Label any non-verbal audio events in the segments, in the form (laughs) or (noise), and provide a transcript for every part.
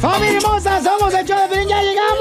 ¡Familia hermosa! ¡Somos el show de Piolín! ¡Ya llegamos!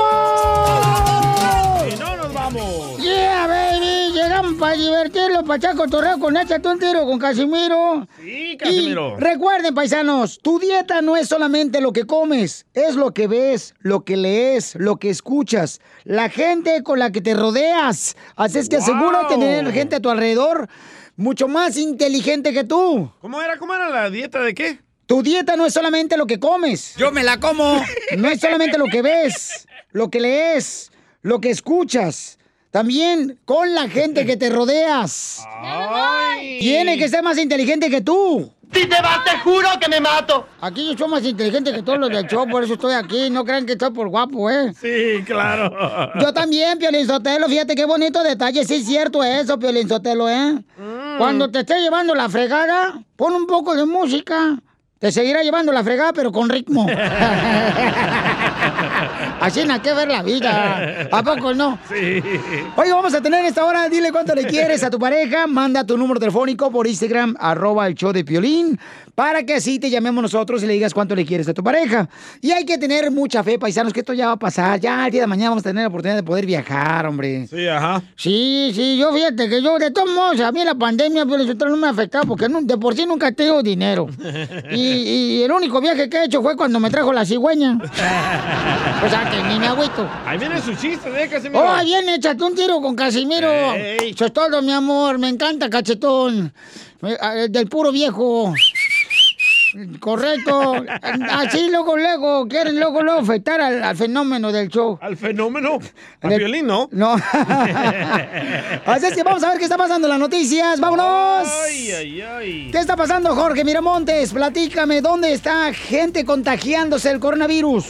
Y no nos vamos. ¡Yeah, baby! Llegamos para divertirlo, para echar cotorreo con Échate un tiro con Casimiro. Sí, Casimiro. Y recuerden, paisanos, tu dieta no es solamente lo que comes, es lo que ves, lo que lees, lo que escuchas, la gente con la que te rodeas. Así es que asegúrate de tener gente a tu alrededor mucho más inteligente que tú. ¿Cómo era? ¿Cómo era la dieta de qué? Tu dieta no es solamente lo que comes. Yo me la como. (laughs) No es solamente lo que ves, lo que lees, lo que escuchas. También con la gente que te rodeas. Ay. Tiene que ser más inteligente que tú. Si te vas, te juro que me mato. Aquí yo soy más inteligente que todos los del show, por eso estoy aquí. No crean que estoy por guapo, ¿eh? Sí, claro. (laughs) Yo también, Piolín Sotelo. Fíjate qué bonito detalle. Sí es cierto eso, Piolín Sotelo, ¿eh? Cuando te esté llevando la fregada, pon un poco de música. Te seguirá llevando la fregada, pero con ritmo. (laughs) Así no hay que ver la vida. ¿A poco no? Sí. Oye, vamos a tener esta hora, dile cuánto le quieres a tu pareja, manda tu número telefónico por Instagram, arroba el show de Piolín, para que así te llamemos nosotros y le digas cuánto le quieres a tu pareja. Y hay que tener mucha fe, paisanos, que esto ya va a pasar. Ya el día de mañana vamos a tener la oportunidad de poder viajar, hombre. Sí, ajá. Sí, sí, yo fíjate que yo, de todos modos, a mí la pandemia, pero eso no me ha afectado porque de por sí nunca tengo dinero. (laughs) Y, y el único viaje que he hecho fue cuando me trajo la cigüeña. (laughs) O sea, que ni me agüito. Ahí viene su chiste, ¿eh, Casimiro? Oh, bien, échate un tiro con Casimiro. Eso es todo, mi amor. Me encanta, cachetón. Eh, eh, Del puro viejo. Correcto. Así luego, luego, quieren luego, luego afectar al, al fenómeno del show. Al fenómeno. A De- violín, ¿no? No. (laughs) Así es que vamos a ver qué está pasando en las noticias. ¡Vámonos! Ay, ay, ay. ¿Qué está pasando, Jorge Miramontes? Platícame, ¿dónde está gente contagiándose el coronavirus?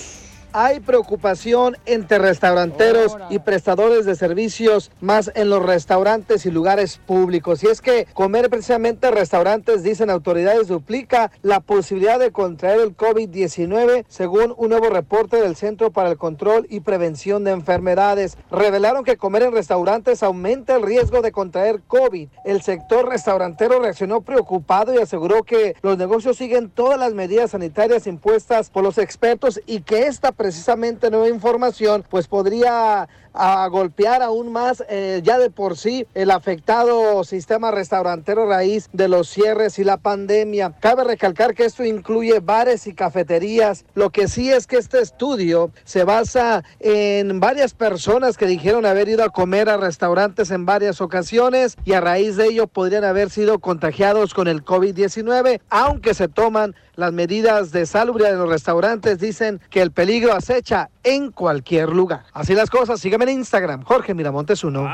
Hay preocupación entre restauranteros y prestadores de servicios, más en los restaurantes y lugares públicos. Y es que comer precisamente en restaurantes, dicen autoridades, duplica la posibilidad de contraer el COVID-19, según un nuevo reporte del Centro para el Control y Prevención de Enfermedades. Revelaron que comer en restaurantes aumenta el riesgo de contraer COVID. El sector restaurantero reaccionó preocupado y aseguró que los negocios siguen todas las medidas sanitarias impuestas por los expertos y que esta precisamente nueva información pues podría a golpear aún más eh, ya de por sí el afectado sistema restaurantero raíz de los cierres y la pandemia. Cabe recalcar que esto incluye bares y cafeterías. Lo que sí es que este estudio se basa en varias personas que dijeron haber ido a comer a restaurantes en varias ocasiones y a raíz de ello podrían haber sido contagiados con el COVID-19, aunque se toman las medidas de salubridad en los restaurantes dicen que el peligro acecha en cualquier lugar. Así las cosas, sígueme en Instagram, Jorge Miramontes uno.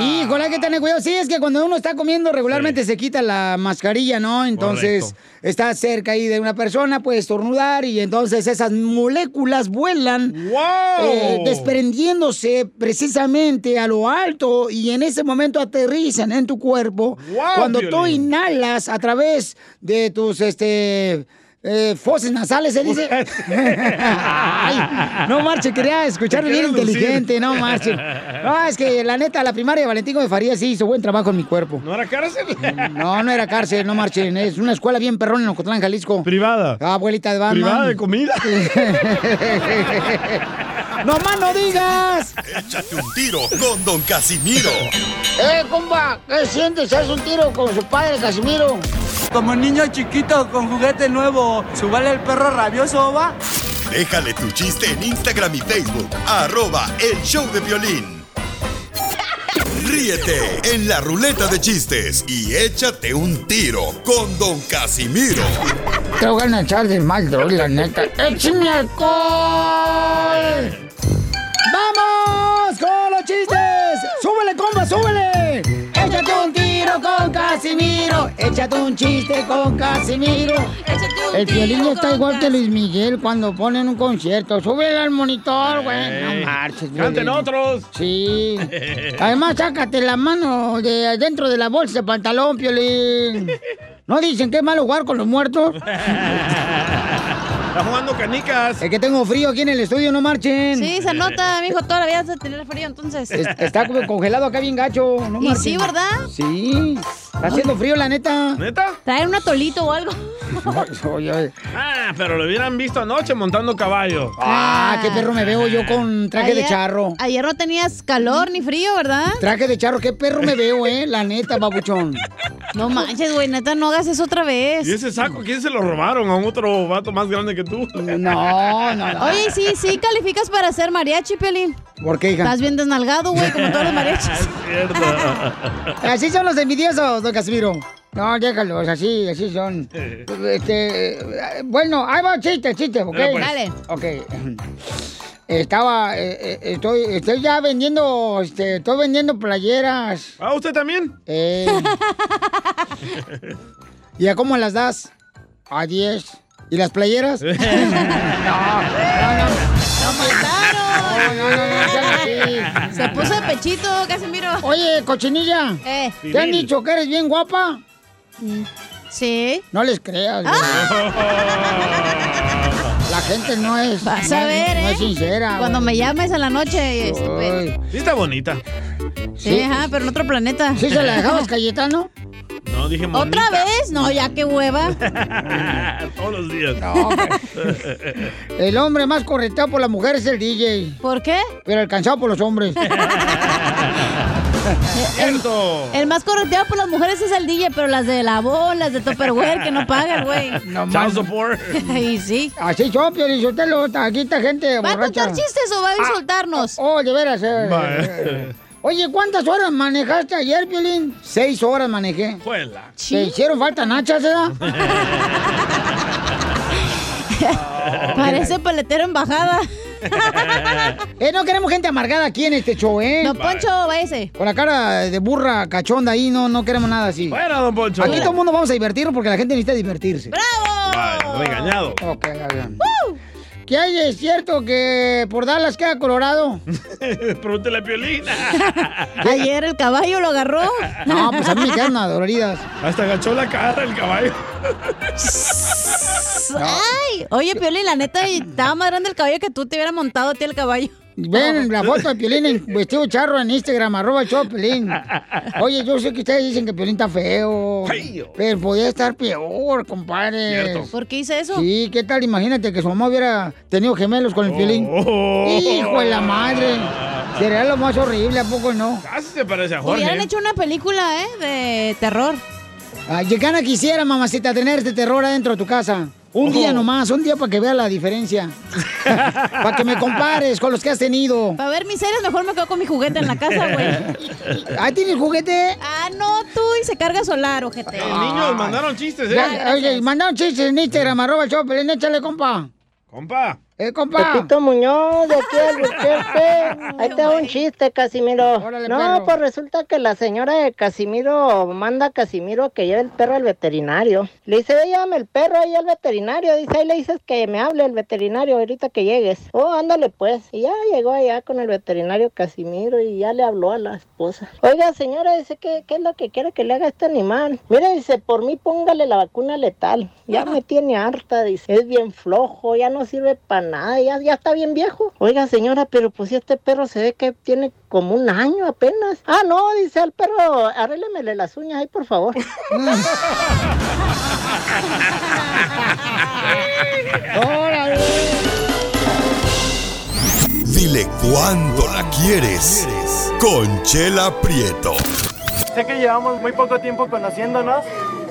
Híjole, hay que tener cuidado. Sí, es que cuando uno está comiendo regularmente se quita la mascarilla, ¿no? Entonces Correcto. está cerca ahí de una persona, puede estornudar y entonces esas moléculas vuelan eh, desprendiéndose precisamente a lo alto y en ese momento aterrizan en tu cuerpo. ¡Guau, cuando tú inhalas a través de tus este eh, foses nasales, se dice. (laughs) Ay, no marche, quería escuchar bien inteligente, no marche. No, es que la neta, la primaria de Valentín de Farías sí hizo buen trabajo en mi cuerpo. ¿No era cárcel? No, no era cárcel, no marchen. Es una escuela bien perrón en Ocotlán, Jalisco. Privada. Ah, abuelita de Batman. Privada de comida. (laughs) ¡No más no digas! Échate un tiro con Don Casimiro. ¡Eh, compa! ¿Qué sientes? ¿Haz un tiro con su padre, Casimiro? Como niño chiquito con juguete nuevo, ¿subale el perro rabioso, va? Déjale tu chiste en Instagram y Facebook. Arroba El Show de Violín. Ríete en la ruleta de chistes y échate un tiro con Don Casimiro. Te voy a echar de mal, droga, la neta. ¡Échame alcohol! ¡Vamos con los chistes! ¡Súbele, compa, súbele! ¡Échate un tiro con Casimiro! ¡Échate un chiste con Casimiro! El violín está igual que Luis Miguel cuando ponen un concierto. ¡Súbele al monitor, güey! No marches, Canten Piolín. otros. Sí. (laughs) Además, sácate la mano de dentro de la bolsa de pantalón, Piolín. ¿No dicen que es malo jugar con los muertos? (laughs) Está jugando canicas. Es que tengo frío aquí en el estudio, no marchen. Sí, se nota, mijo, toda la vida vas a tener frío, entonces. Es- Está congelado acá bien gacho, no Y marchen. sí, ¿verdad? Sí. Está haciendo frío, la neta. ¿Neta? Traer un atolito o algo. (laughs) Ah, pero lo hubieran visto anoche montando caballo. Ah, qué perro me veo yo con traje de charro. Ayer no tenías calor ni frío, ¿verdad? Traje de charro, qué perro me veo, eh, la neta, babuchón. No manches, güey, neta, no hagas eso otra vez. ¿Y ese saco quién se lo robaron? ¿A un otro vato más grande que tú? (laughs) No, no, no. Oye, sí, sí, calificas para ser mariachi, Piolín. ¿Por qué, hija? Estás bien desnalgado, güey, como todos los mariachis. (laughs) (laughs) Así son los envidiosos, don Casimiro. No, déjalos, así, así son. Este, bueno, ahí va chiste, chiste, ¿ok? Dale, pues. Dale. Ok. Estaba, eh, eh, estoy, estoy ya vendiendo, este, estoy vendiendo playeras. ¿Ah, usted también? Eh. ¿Y a cómo las das? A 10. ¿Y las playeras? no, no, no. No, no, no, no, así. Se puso de pechito, Casimiro. Oye, cochinilla. Eh. ¿Te han dicho que eres bien guapa? Sí. No les creas. güey. La gente no es. Vas no, a ver, no ¿eh? es sincera. Cuando me llames a la noche. Sí está bonita. Sí, ajá, pero en otro planeta. ¿Sí se la dejabas, Cayetano? No, dije bonita. ¿Otra vez? No, ya qué hueva. (laughs) Todos los días. (laughs) El hombre más correteado por la mujer es el DJ. ¿Por qué? Pero alcanzado por los hombres. (laughs) Cierto. El más correteado por las mujeres es el DJ, pero las de la voz, las de Tupperware, que no pagan, güey. No Child más. support. Y sí. Así yo, Piolichotelo, aquí está gente ¿Va a contar chistes o va a insultarnos? Oh, de veras. eh. Oye, ¿cuántas horas manejaste ayer, Piolín? Seis horas manejé. Juela. ¿Te hicieron falta nachas, eh? (laughs) Parece paletero en bajada. (laughs) Eh, no queremos gente amargada aquí en este show, ¿eh? No, Poncho, váyase. Con la cara de burra cachonda ahí, no, no queremos nada así. Fuera, don Poncho. Aquí todo el mundo vamos a divertirnos porque la gente necesita divertirse. ¡Bravo! Vale, regañado. Ok, ya, ya. ¿Qué hay? ¿Es cierto que por Dallas queda Colorado? (laughs) Pregúntele a Piolina. (laughs) Ayer el caballo lo agarró. No, pues a mí me quedan doloridas. Hasta agachó la cara el caballo. Ay, oye, Piolín, la neta, estaba más grande el caballo que tú te hubiera montado a ti el caballo. Ven la foto de Piolín en vestido charro en Instagram, arroba show Piolín. Oye, yo sé que ustedes dicen que Piolín está feo. Feo. Pero podía estar peor, compadre. Cierto. ¿Por qué hice eso? Sí, ¿qué tal? Imagínate que su mamá hubiera tenido gemelos con el Piolín. Oh. Hijo de la madre. Sería lo más horrible, ¿a poco no? Casi se parece a Jorge. Hubieran hecho una película, ¿eh? De terror. Ay, qué gana quisiera, mamacita, tener este terror adentro de tu casa. Un día nomás, un día para que vea la diferencia. (laughs) para que me compares con los que has tenido. Para ver mis series, mejor me quedo con mi juguete en la casa, güey. (laughs) ¿Ahí tienes juguete? Ah, no, tú y se carga solar, ojete. Eh, niños, mandaron chistes, ¿eh? Ya, oye, mandaron chistes en Instagram, arroba el échale, compa. Compa. Eh, compa. Pepito Muñoz, de aquí al Albuquerque. (laughs) Ahí te un chiste, Casimiro. no, perro. pues resulta que la señora de Casimiro manda a Casimiro que lleve el perro al veterinario. Le dice, llévame el perro ahí al veterinario. Dice, ahí le dices que me hable el veterinario ahorita que llegues. Oh, ándale pues. Y ya llegó allá con el veterinario Casimiro y ya le habló a la esposa. Oiga, señora, dice, ¿qué, qué es lo que quiere que le haga a este animal? Mire, dice, por mí póngale la vacuna letal. Ya me tiene harta, dice. Es bien flojo, ya no sirve para nada, ya, ya está bien viejo. Oiga, señora, pero pues si este perro se ve que tiene como un año apenas. Ah, no, dice al perro, arréglemele las uñas ahí, por favor. (laughs) Dile cuándo la quieres. Conchela Prieto. Sé que llevamos muy poco tiempo conociéndonos.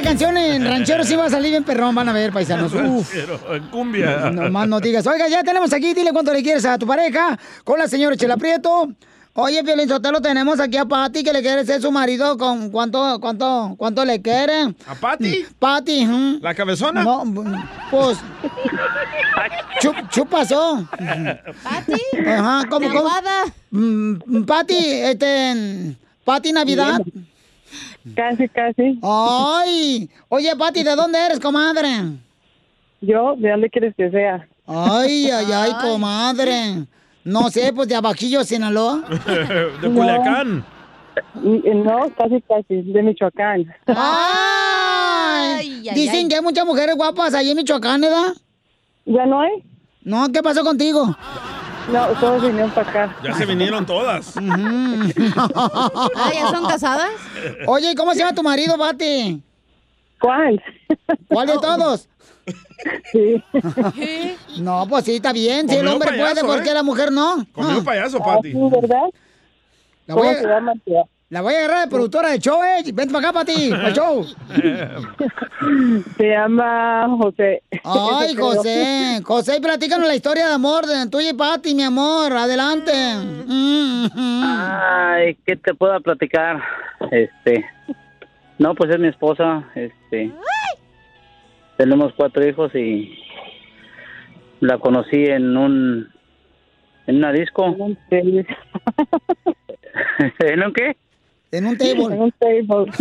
Esa canción en ranchero sí va a salir bien perrón, van a ver, paisanos. (laughs) Uf. Pero en cumbia. No más no digas. Oiga, ya tenemos aquí, dile cuánto le quieres a tu pareja con la señora Chela Prieto. Oye, Piolín Sotelo, tenemos aquí a Pati que le quiere ser su marido con cuánto, cuánto, cuánto le quiere. ¿A Pati? Pati, ujú. ¿La cabezona? No, pues. Chup, chupasó. ¿Pati? Ajá, ¿cómo, cómo? Mm, Pati, este. Pati Navidad. (laughs) Casi, casi. Ay. Oye, Pati, ¿de dónde eres, comadre? Yo, ¿de dónde quieres que sea? Ay, ay, ay, (laughs) comadre. No sé, pues de Abajillo, Sinaloa. (laughs) de Culiacán. No, casi, casi, de Michoacán. Ay, Dicen que hay muchas mujeres guapas ahí en Michoacán, ¿verdad? ¿Ya no hay? No, ¿qué pasó contigo? No, todos vinieron para acá. Ya se vinieron todas. (laughs) ah, ¿ya son casadas? Oye, ¿y ¿cómo se llama tu marido, Bati? ¿Cuál? ¿Cuál de todos? Sí. No, pues sí, está bien. Si el Comió hombre payaso, puede, ¿por qué ¿eh? la mujer no? Comió Ah. payaso, Pati. ¿Verdad? La voy, ¿Cómo se a, llama, tía? La voy a agarrar de productora de show, eh. Vente para acá, Pati, para el show. (laughs) Se llama José. Ay, (laughs) José. José, platícanos la historia de amor de tuya y Pati, mi amor. Adelante. Mm. Ay, ¿qué te puedo platicar? Este, no, pues es mi esposa, este, tenemos cuatro hijos y la conocí en un, en una disco. ¿En un (laughs) qué? En un table. En un table.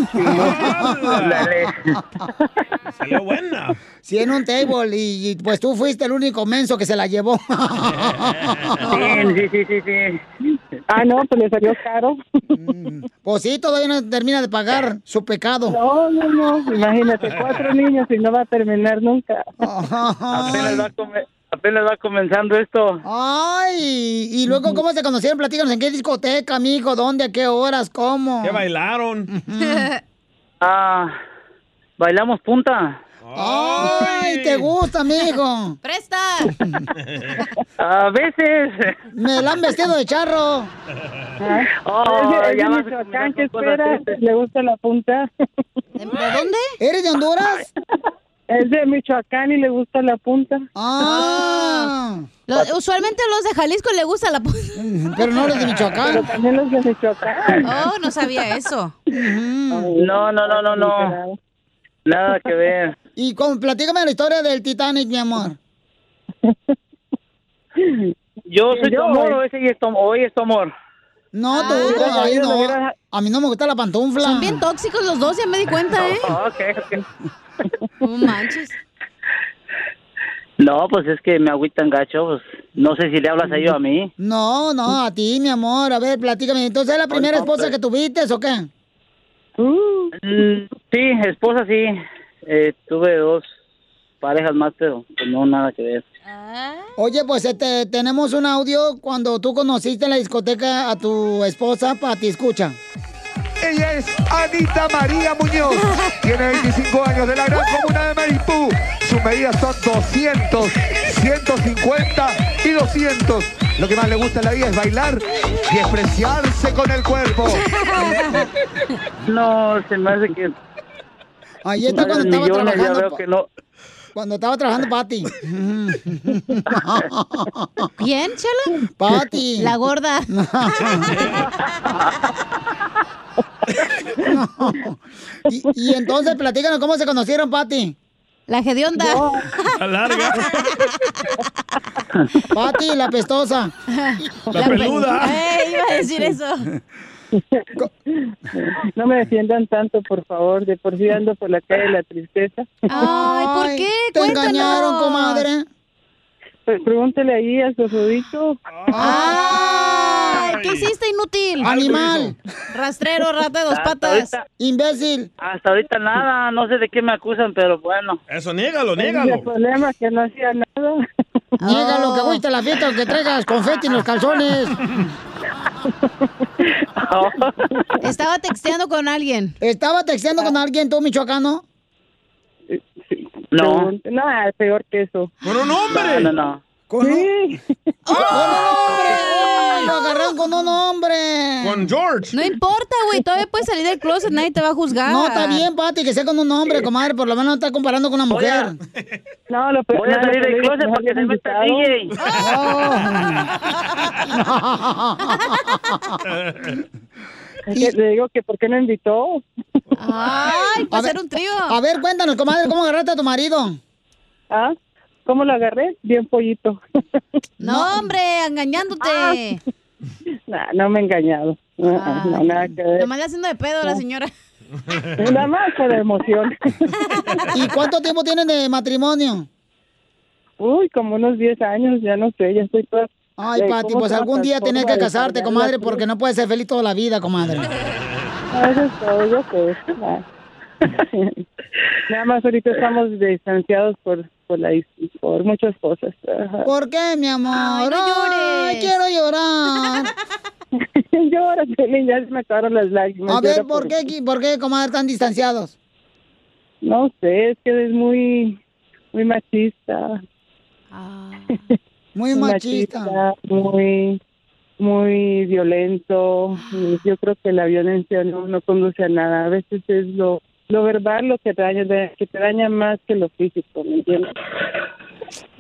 Dale. Salió buena. Sí, en un table. Y, y, pues tú fuiste el único menso que se la llevó. Sí, sí, sí, sí. Ah, no, pues le salió caro. Pues sí, todavía no termina de pagar su pecado. No, no, no. Imagínate, cuatro niños y no va a terminar nunca. Apenas va, come- apenas va comenzando esto. Ay, y luego, ¿cómo se conocieron? Platícanos, ¿en qué discoteca, amigo? ¿Dónde? ¿A qué horas? ¿Cómo? ¿Qué bailaron? Ah, bailamos punta. Ay, ¿te gusta, amigo? (laughs) ¡Presta! (laughs) A veces. Me la han vestido de charro. (laughs) Oh, ya de Michoacán, ¿qué con cosas espera? tristes. ¿Le gusta la punta? ¿De dónde? ¿Eres de Honduras? Es de Michoacán y le gusta la punta. Ah. Lo- usualmente a los de Jalisco le gusta la punta. (laughs) Pero no los de Michoacán. Pero también los de Michoacán. Oh, no sabía eso. No, no, no, no, no. Nada que ver. Y con, platícame la historia del Titanic, mi amor. (laughs) Yo soy tu amor, o ese y es tu, hoy es tu amor. No, tú, Ah, ay, yo no. lo hubiera- A mí no me gusta la pantufla. Son bien tóxicos los dos, ya me di cuenta, ¿eh? (laughs) Ok, ok. (laughs) No manches. No, pues es que me agüitan gacho, pues no sé si le hablas a ellos a mí. No, no, a ti, mi amor. A ver, platícame. Entonces, ¿es la primera esposa pues. que tuviste o qué? Mm, sí, esposa sí. Eh, tuve dos parejas más, pero pues, no nada que ver. Oye, pues este, tenemos un audio cuando tú conociste en la discoteca a tu esposa, Pati, escucha. Ella es Anita María Muñoz. (laughs) Tiene 25 años de la gran comuna de Maripú. Sus medidas son 200, 150 y 200. Lo que más le gusta en la vida es bailar y expresarse con el cuerpo. (laughs) No, se me hace que... Ahí está cuando estaba ya trabajando. veo que no. Cuando estaba trabajando Pati. (laughs) ¿Quién, Chela? Pati. La gorda. (laughs) y, y entonces, platícanos cómo se conocieron, Pati. La hedionda. (laughs) La larga. Pati, la pestosa. La peluda. Eh, iba a decir eso. No me defiendan tanto, por favor. De por sí ando por la calle de la tristeza. Ay, ¿por qué? Te Cuéntanos. engañaron, comadre. Pues pregúntele ahí a su rodito. ¿Qué hiciste, inútil? Animal. Rastrero, rata de dos Hasta patas. ahorita- Imbécil. Hasta ahorita nada, no sé de qué me acusan, pero bueno. Eso, niégalo, niégalo. El problema es que no hacía nada. (laughs) Niégalo que fuiste a la fiesta, que traigas confeti en los calzones. (laughs) Estaba texteando con alguien. ¿Estaba texteando con alguien, tú, michoacano? No. Nada, peor que eso. ¡Con un hombre! No, no, no. Con un... Sí. ¡Con un hombre! ¡Ay, Lo agarraron con un hombre. Con George. No importa, güey. Todavía puedes salir del closet, nadie te va a juzgar. No, está bien, Pati, que sea con un hombre, comadre. Por lo menos no está comparando con una mujer. (laughs) No, lo Voy a salir del closet digo, para que se meta. DJ. (laughs) Es que Le digo que ¿por qué no invitó? (laughs) Ay, A para hacer un trío. A ver, cuéntanos, comadre, ¿cómo agarraste a tu marido? ¿Ah? ¿Cómo lo agarré? Bien pollito. (laughs) No, hombre, engañándote. (laughs) Nah, no me he engañado. No, Ay. no, nada que ver. Nomás le haciendo de pedo a la señora. (laughs) Nada más por emoción. ¿Y cuánto tiempo tienen de matrimonio? Uy, como unos 10 años, ya no sé, ya estoy toda... Ay, Eh, Pati, ¿cómo pues algún día tenés que de casarte, comadre, porque no puedes ser feliz toda la vida, comadre. Ah, Eso es todo, yo sé. (laughs) Nada más ahorita estamos distanciados por por, la, por muchas cosas. Ajá. ¿Por qué, mi amor? Ay, no Ay, llores. quiero llorar. (laughs) Llora, ya se me acabaron las lágrimas. A ver, llora ¿por qué, por qué, comadre, están distanciados? No sé, es que es muy, muy machista. Muy (laughs) machista. Muy, muy violento. Y Yo creo que la violencia no, no conduce a nada. A veces es lo, lo verbal lo que te daña, que te daña más que lo físico, ¿me entiendes?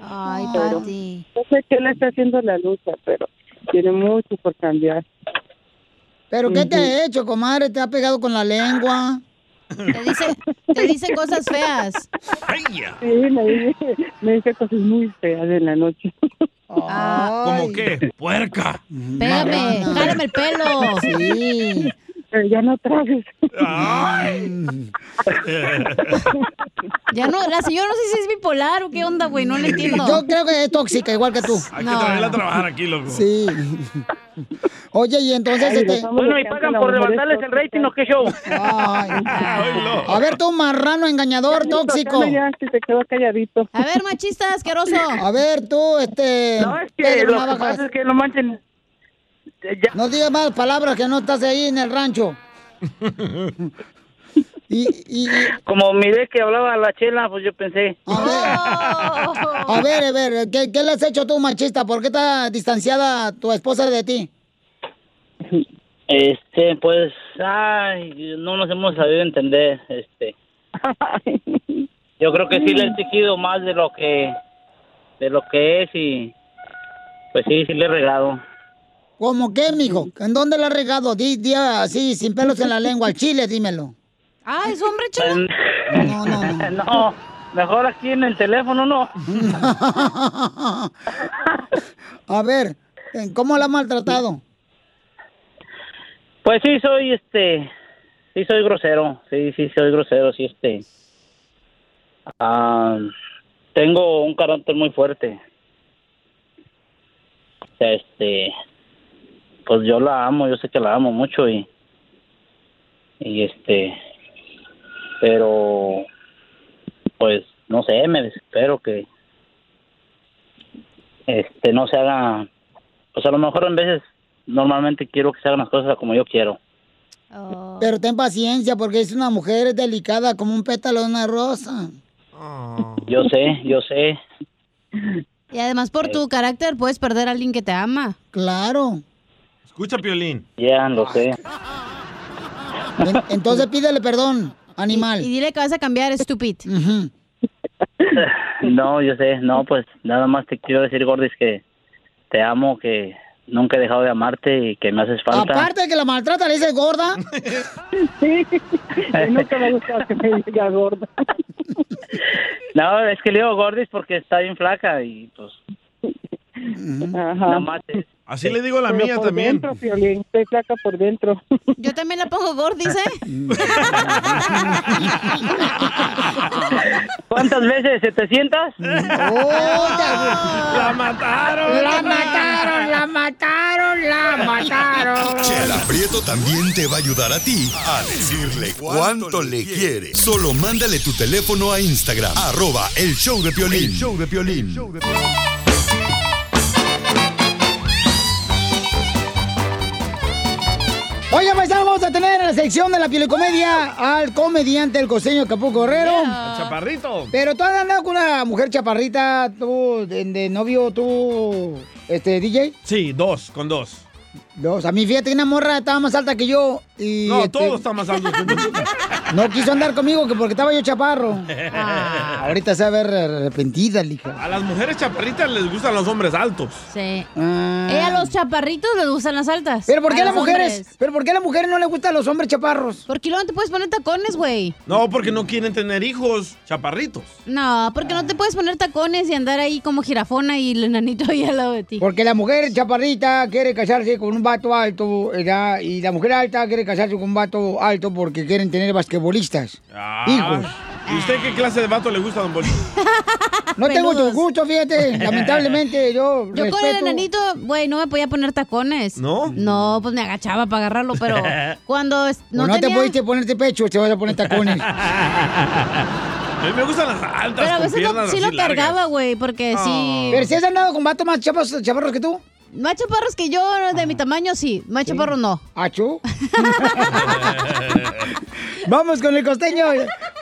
Ay, Pero- Pati. No sé qué le está haciendo la lucha, pero tiene mucho por cambiar. ¿Pero qué te ha hecho, comadre? ¿Te ha pegado con la lengua? Te dice, te dice cosas feas. Sí, me dice, me dice cosas muy feas en la noche. ¿Cómo qué? Puerca. Pégame, jálame el pelo. Sí. Pero ya no trajes. (laughs) Ya no, la señora no sé si es bipolar o qué onda, güey, no le entiendo. Yo creo que es tóxica, igual que tú. Hay que traerla a trabajar aquí, loco. Sí. Oye, y entonces, Ay, este... Bueno, y pagan por levantarles el rating o qué show. Ay. A ver, tú, marrano, engañador, tóxico. Ya, que se quedó calladito. A ver, machista asqueroso. A ver, tú, este... No, es que lo que pasa es que no manchen. No digas más palabras que no estás ahí en el rancho. (laughs) y, y, Como miré que hablaba la chela, pues yo pensé. (laughs) a ver, a ver, ¿qué, qué le has hecho tú, machista? ¿Por qué está distanciada tu esposa de ti? Este, pues, ay, no nos hemos sabido entender, este. Yo creo que sí le he exigido más de lo que, de lo que es y, pues sí, sí le he regado. ¿Cómo qué, mijo? ¿En dónde la has regado? Di, di así, sin pelos en la lengua, al chile, dímelo. Ah, es hombre, chela. No, no, no. (laughs) no, mejor aquí en el teléfono, no. (laughs) A ver, ¿cómo la has maltratado? Pues sí, soy, este, sí soy grosero, sí, sí soy grosero, sí, este. ah, tengo un carácter muy fuerte. O sea, este, pues yo la amo, yo sé que la amo mucho y, y este, pero, pues, no sé, me desespero que, este, no se haga, pues a lo mejor en veces, normalmente quiero que se hagan las cosas como yo quiero. Pero ten paciencia porque es una mujer delicada como un pétalo de una rosa. Yo sé, yo sé. Y además por tu carácter puedes perder a alguien que te ama. Claro. Escucha, Piolín. Ya, lo sé. En- Entonces pídele perdón, animal. Y dile que vas a cambiar, estúpido. No, yo sé. No, pues nada más te quiero decir, Gordis, que te amo, que nunca he dejado de amarte y que me haces falta. Aparte de que la maltrata, le dice gorda. Nunca me ha gustado que me diga gorda. No, es que le digo Gordis porque está bien flaca y pues... Nada más es- Así le digo a la Pero mía por también. Dentro, Piolín, estoy flaca por dentro. (laughs) Yo también la pongo gordis, (laughs) ¿eh? ¿Cuántas veces? ¿700? (laughs) ¡La mataron! ¡La mataron! ¡La mataron! ¡La mataron! Chela Prieto también te va a ayudar a ti a decirle cuánto le quiere. Solo mándale tu teléfono a Instagram, arroba el show de Piolín. El show de Piolín. Oigan, paisanos, vamos a tener en la sección de la piolicomedia al comediante, el costeño Capuco Guerrero. Chaparrito. Pero tú has andado con una mujer chaparrita, tú, de, de novio, tú, este, DJ. Sí, dos, con dos. Dos. A mí, fíjate, una morra estaba más alta que yo y... No, este, todos están más altos que tú. (laughs) No quiso andar conmigo que porque estaba yo chaparro. Ah, ahorita se va a ver arrepentida, lija. A las mujeres chaparritas les gustan los hombres altos. Sí. Y a los chaparritos les gustan las altas. Pero ¿por qué a las mujeres? hombres. ¿Pero por qué a las mujeres no les gustan los hombres chaparros? Porque luego no te puedes poner tacones, güey. No, porque no quieren tener hijos chaparritos. No, porque no te puedes poner tacones y andar ahí como jirafona y el enanito ahí al lado de ti. Porque la mujer chaparrita quiere casarse con un vato alto, ¿verdad? Y la mujer alta quiere casarse con un vato alto porque quieren tener basquetbolistas. Ah. Hijos. ¿Y usted qué clase de vato le gusta, don Bolívar? (laughs) No tengo tu gusto, fíjate. Lamentablemente, yo. Yo con el enanito, güey, no me podía poner tacones. ¿No? No, pues me agachaba para agarrarlo, pero (laughs) cuando es- No, no, no te pudiste ponerte pecho, te vas a poner tacones. (laughs) A mí me gustan las altas, Pero a con veces lo- piernas sí lo largas. cargaba, güey, porque sí... Pero si has andado con vatos más chaparros, chaparros que tú. Más chaparros que yo, de mi tamaño, sí. Más chaparros no. ¿Achú? (laughs) Vamos con el costeño.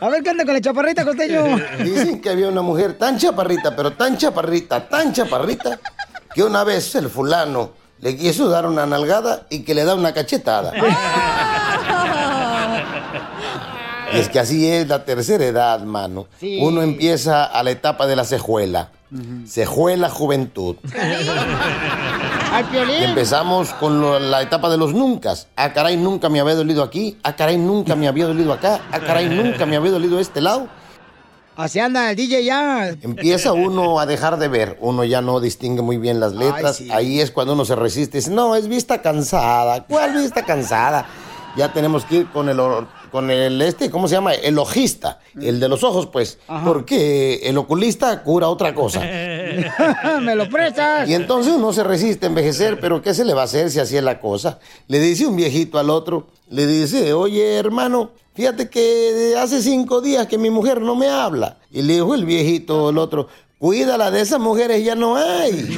A ver qué anda con la chaparrita, costeño. Dicen que había una mujer tan chaparrita, pero tan chaparrita, tan chaparrita, que una vez el fulano le quiso dar una nalgada y que le da una cachetada. (laughs) Y es que así es la tercera edad, mano. Sí. Uno empieza a la etapa de la cejuela. Cejuela juventud. (laughs) Al Y piolín. empezamos con lo- la etapa de los nuncas. Ah, caray, nunca me había dolido aquí. Ah, caray, nunca me había dolido acá. Ah, caray, nunca me había dolido este lado. Así anda el DJ ya. Empieza uno a dejar de ver, uno ya no distingue muy bien las letras, ahí es cuando uno se resiste, dice, no, es vista cansada, ¿cuál vista cansada? Ya tenemos que ir con el, or- con el este, ¿cómo se llama? El ojista, el de los ojos, pues, porque el oculista cura otra cosa. (laughs) Me lo prestas. Y entonces uno se resiste a envejecer, pero ¿qué se le va a hacer si así es la cosa? Le dice un viejito al otro, le dice, oye hermano, fíjate que hace cinco días que mi mujer no me habla. Y le dijo el viejito al otro, cuídala, de esas mujeres ya no hay. (laughs)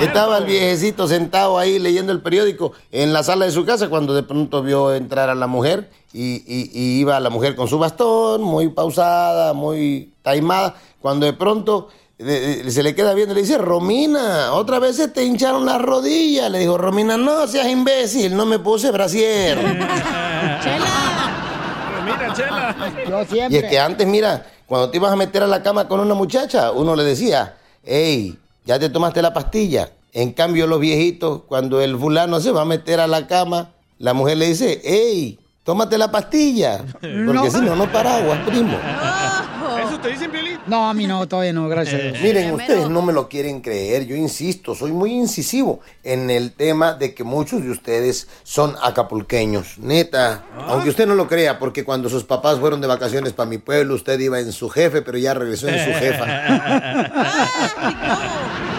Estaba el viejecito sentado ahí leyendo el periódico en la sala de su casa cuando de pronto vio entrar a la mujer y, y- y iba la mujer con su bastón, muy pausada, muy taimada, cuando de pronto se le queda viendo y le dice, Romina, otra vez se te hincharon las rodillas. Le dijo, Romina, no seas imbécil, no me puse brasier. (laughs) Mira, chela. Yo Y siempre. es que antes, mira, cuando te ibas a meter a la cama con una muchacha, uno le decía, hey, ya te tomaste la pastilla. En cambio, los viejitos, cuando el fulano se va a meter a la cama, la mujer le dice, hey, tómate la pastilla. Porque No. si no, no paraguas, primo. (laughs) ¿Eso te dicen? No, a mí no, todavía no, gracias a Dios. Miren, ustedes no me lo quieren creer, yo insisto, soy muy incisivo en el tema de que muchos de ustedes son acapulqueños, neta, aunque usted no lo crea, porque cuando sus papás fueron de vacaciones para mi pueblo, usted iba en su jefe, pero ya regresó en su jefa. (laughs)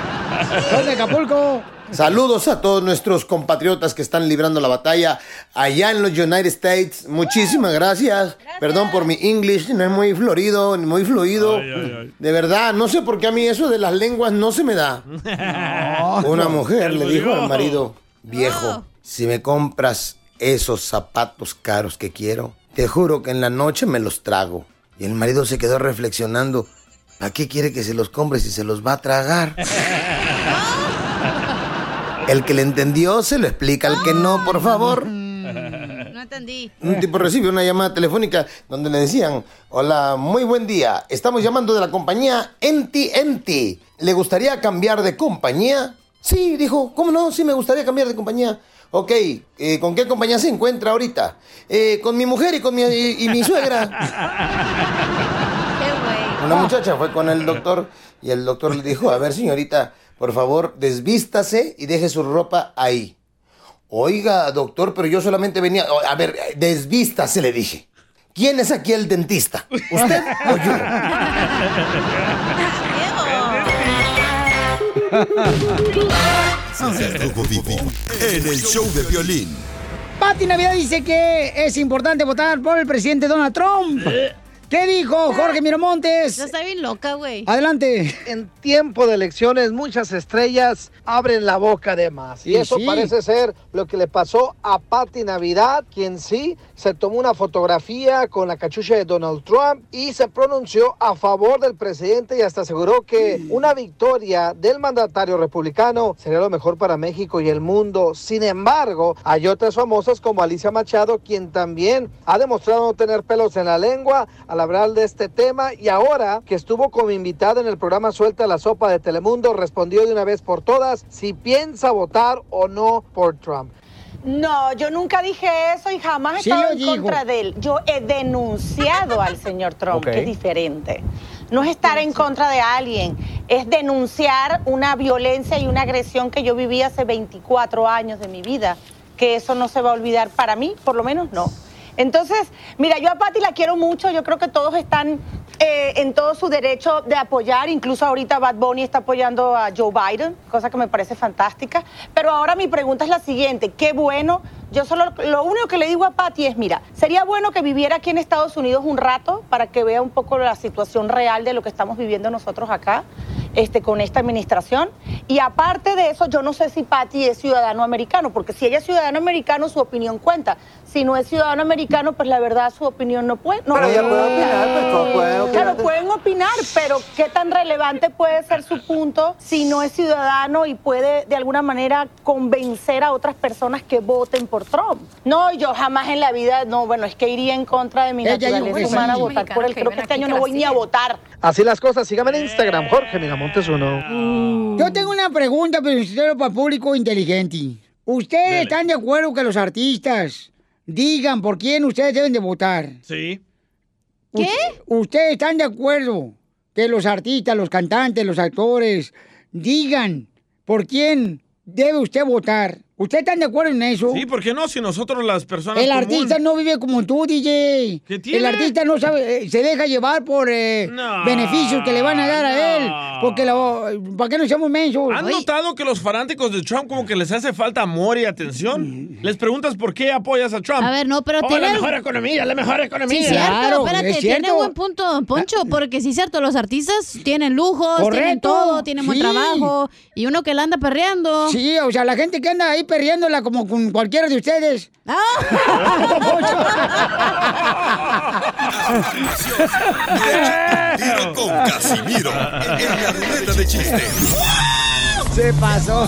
Soy de Acapulco. Saludos a todos nuestros compatriotas que están librando la batalla allá en los United States. Muchísimas gracias. Perdón por mi English, no es muy florido, ni muy fluido. De verdad, no sé por qué a mí eso de las lenguas no se me da. Una mujer le dijo al marido, viejo, si me compras esos zapatos caros que quiero, te juro que en la noche me los trago. Y el marido se quedó reflexionando, ¿a qué quiere que se los compre si se los va a tragar? (laughs) El que le entendió se lo explica, al que no, por favor. No entendí. Un tipo recibe una llamada telefónica donde le decían, hola, muy buen día, estamos llamando de la compañía Enti Enti. ¿Le gustaría cambiar de compañía? Sí, dijo, ¿cómo no? Sí, me gustaría cambiar de compañía. Ok, eh, ¿con qué compañía se encuentra ahorita? "Eh, con mi mujer y con mi, y, y mi suegra. (laughs) Una muchacha fue con el doctor y el doctor le dijo, a ver señorita, por favor, desvístase y deje su ropa ahí. Oiga, doctor, pero yo solamente venía... A ver, desvístase, le dije. ¿Quién es aquí el dentista? ¿Usted o yo? En el show de violín. Pati Navidad dice que es importante votar por el presidente Donald Trump. ¿Qué dijo Jorge Miramontes? Ya está bien loca, güey. Adelante. En tiempo de elecciones, muchas estrellas abren la boca de más. Y eso sí. parece ser lo que le pasó a Patti Navidad, quien sí se tomó una fotografía con la cachucha de Donald Trump y se pronunció a favor del presidente y hasta aseguró que una victoria del mandatario republicano sería lo mejor para México y el mundo. Sin embargo, hay otras famosas como Alicia Machado, quien también ha demostrado no tener pelos en la lengua al hablar de este tema y ahora que estuvo como invitada en el programa Suelta la Sopa de Telemundo, respondió de una vez por todas si piensa votar o no por Trump. No, yo nunca dije eso y jamás he Sí estado en contra de él. Yo he denunciado al (laughs) señor Trump, que es diferente. No es estar en contra de alguien, es denunciar una violencia y una agresión que yo viví hace 24 años de mi vida, que eso no se va a olvidar para mí, por lo menos no. Entonces, mira, yo a Patti la quiero mucho, yo creo que todos están eh, en todo su derecho de apoyar, incluso ahorita Bad Bunny está apoyando a Joe Biden, cosa que me parece fantástica. Pero ahora mi pregunta es la siguiente, qué bueno, yo solo lo único que le digo a Patti es, mira, sería bueno que viviera aquí en Estados Unidos un rato para que vea un poco la situación real de lo que estamos viviendo nosotros acá. Este, con esta administración. Y aparte de eso, yo no sé si Patty es ciudadano americano, porque si ella es ciudadano americano, su opinión cuenta. Si no es ciudadano americano, pues la verdad su opinión no puede. No Pero ella puede opinar, pues, ¿cómo puede opinar? Claro, pueden opinar, pero ¿qué tan relevante puede ser su punto si no es ciudadano y puede de alguna manera convencer a otras personas que voten por Trump? No, yo jamás en la vida, no, bueno, es que iría en contra de mi naturaleza humana a votar por él. Creo que este año no voy ni a votar. Así las cosas, síganme en Instagram, Jorge Miramontes uno. Yo tengo una pregunta, pero para público inteligente. ¿Ustedes están de acuerdo que los artistas digan por quién ustedes deben de votar? Sí. ¿Qué? ¿Ustedes están de acuerdo que los artistas, los cantantes, los actores digan por quién debe usted votar? ¿Ustedes están de acuerdo en eso? Sí, ¿por qué no? Si nosotros las personas El común- artista no vive como tú, DJ. ¿Qué tiene? El artista no sabe, eh, se deja llevar por eh, beneficios que le van a dar a él. Porque lo- ¿para qué no seamos mensos? ¿Han notado que los fanáticos de Trump como que les hace falta amor y atención? Les preguntas por qué apoyas a Trump. A ver, no, pero Oh, tiene... la mejor economía, la mejor economía. Sí, cierto, Claro, espérate, es tiene cierto. buen punto, Poncho, porque sí es cierto, los artistas tienen lujos, tienen Correcto, todo, tienen buen sí. trabajo, y uno que la anda perreando. Sí, o sea, la gente que anda ahí perreándola como con cualquiera de ustedes. (laughs) Tiro con Casimiro en la ruleta de chiste. Se pasó.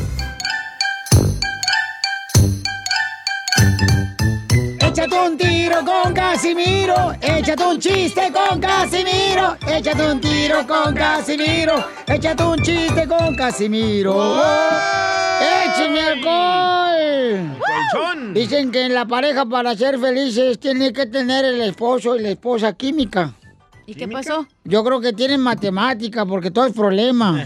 Échate un tiro con Casimiro, échate un chiste con Casimiro, échate un tiro con Casimiro, échate un chiste con Casimiro. ¡Échame alcohol! Dicen que en la pareja para ser felices tiene que tener el esposo y la esposa química. ¿Y qué pasó? Yo creo que tienen matemática porque todo es problema. (laughs)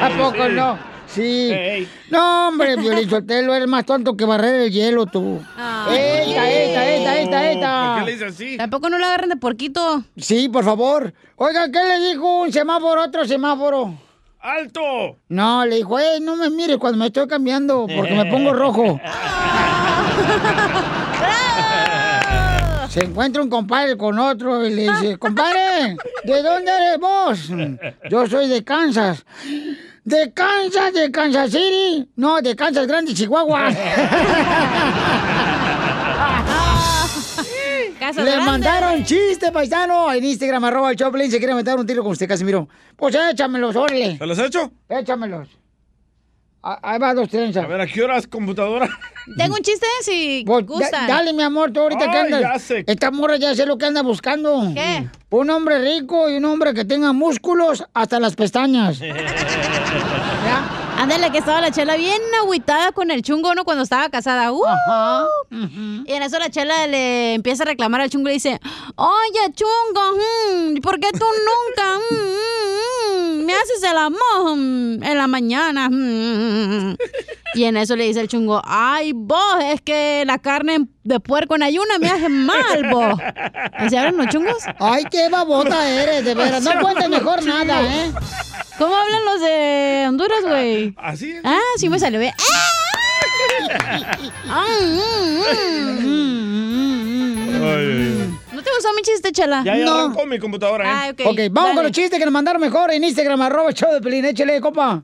¿A poco no? Sí. No, hombre, Violín Sotelo, eres más tonto que barrer el hielo, tú. Ay. Esta, esta, esta, ahí está. ¿Por qué le dice así? Tampoco no lo agarren de porquito. Sí, por favor. Oiga, ¿qué le dijo un semáforo a otro semáforo? ¡Alto! No, le dijo, eh, no me mires cuando me estoy cambiando porque me pongo rojo. (laughs) Se encuentra un compadre con otro y le dice, compadre, ¿de dónde eres vos? Yo soy de Kansas. ¿De Kansas? ¿De Kansas City? No, de Kansas Grande, Chihuahua. (laughs) (laughs) Le grande. mandaron chiste, paisano, en Instagram, arroba el Choplin, se quiere meter un tiro con usted, Casimiro. Pues échamelos, órale. ¿Se los he hecho? Échamelos. Ah, Ahí va dos trenzas. A ver, ¿a qué horas computadora? Tengo un chiste si Pues, gustan. da- dale, mi amor, tú ahorita que Ay, andas. ya sé. Esta morra ya sé lo que anda buscando. ¿Qué? Un hombre rico y un hombre que tenga músculos hasta las pestañas. (laughs) Ándale, que estaba la chela bien agüitada con el chungo, ¿no? Cuando estaba casada. ¡Uh! Y en eso la chela le empieza a reclamar al chungo y le dice, oye, chungo, mm, ¿por qué tú nunca mm, mm, me haces el amor mm, en la mañana? mm?" Y en eso le dice el chungo, ay, vos, es que la carne de puerco en ayuna me hace mal, vos. ¿Se hablan los chungos? Ay, qué babota eres, de veras. No (laughs) cuentes mejor nada, ¿eh? ¿Cómo hablan los de Honduras, güey? ¿Así? Ah, sí me salió bien. (laughs) Ah, mm, mm, mm. ¿No te gustó mi chiste, chela? Ya, ya No. arrancó mi computadora, ¿eh? Ah, ok. Ok, vamos con los chistes que nos mandaron mejor en Instagram, arroba show de Pelín. Échale, copa.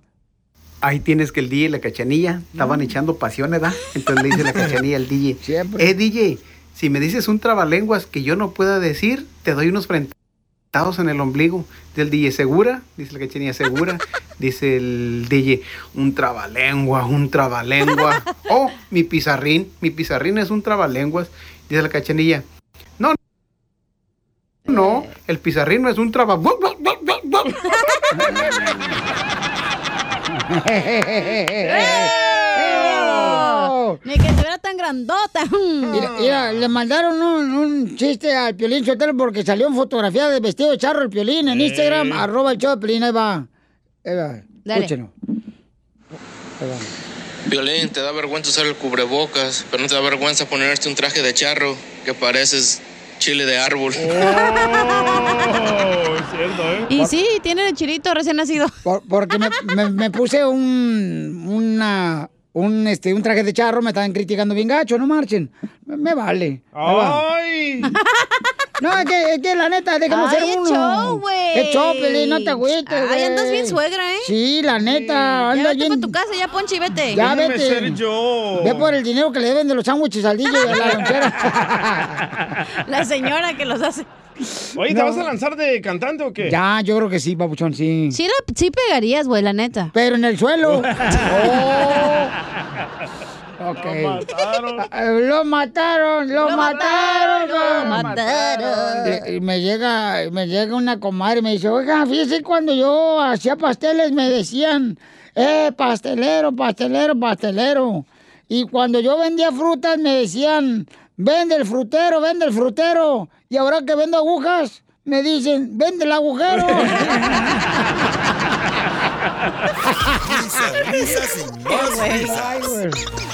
Ahí tienes que el DJ y la cachanilla estaban echando pasión, ¿verdad? Entonces le dice la cachanilla al DJ. Siempre. Eh, DJ, si me dices un trabalenguas que yo no pueda decir, te doy unos frentados en el ombligo. Dice el DJ, ¿segura? Dice la cachanilla, ¿segura? (laughs) Dice el DJ, un trabalengua, un trabalengua. (laughs) Oh, mi pizarrín, mi pizarrín es un trabalenguas. Dice la cachanilla, no, el pizarrín no es un traba... Ni que estuviera tan grandota. Mira, mira, le mandaron un, un chiste al Piolín Sotelo porque salió en fotografía de vestido de charro el Piolín en Instagram, arroba el show de Piolín, ahí va. Ahí va, Dale. escúchenlo. Ahí va. Violín, te da vergüenza usar el cubrebocas, pero no te da vergüenza ponerte un traje de charro que pareces chile de árbol. Oh, (laughs) cierto, ¿eh? Y sí, tiene el chilito recién nacido. Por- porque me, me- me puse un, una, un, este, un traje de charro, me estaban criticando bien gacho, no marchen. Me, me vale. ¡Ay! (laughs) No, es que, es que la neta, déjame Ay, ser uno. show, güey. Es show, Pelín, no te agüites, Ay, andas bien suegra, ¿eh? Sí, la neta, Ya anda vete bien. para tu casa, ya ponche y vete. Ya Déjame vete. ser yo. Ve por el dinero que le deben de los sándwiches al DJ y a la lonchera. (laughs) La señora que los hace. Oye, ¿te No. vas a lanzar de cantante o qué? ya, yo creo que sí, papuchón, sí. Sí, la- sí pegarías, güey, la neta. Pero en el suelo. (laughs) Oh. Ok. Lo mataron. Ah, Lo mataron, lo, mataron, lo mataron. Y me llega, me llega una comadre y me dice, oiga, fíjese cuando yo hacía pasteles me decían, eh, pastelero, pastelero, pastelero. Y cuando yo vendía frutas me decían, vende el frutero, vende el frutero. Y ahora que vendo agujas, me dicen, vende el agujero. (laughs) Risas, risas y más risas.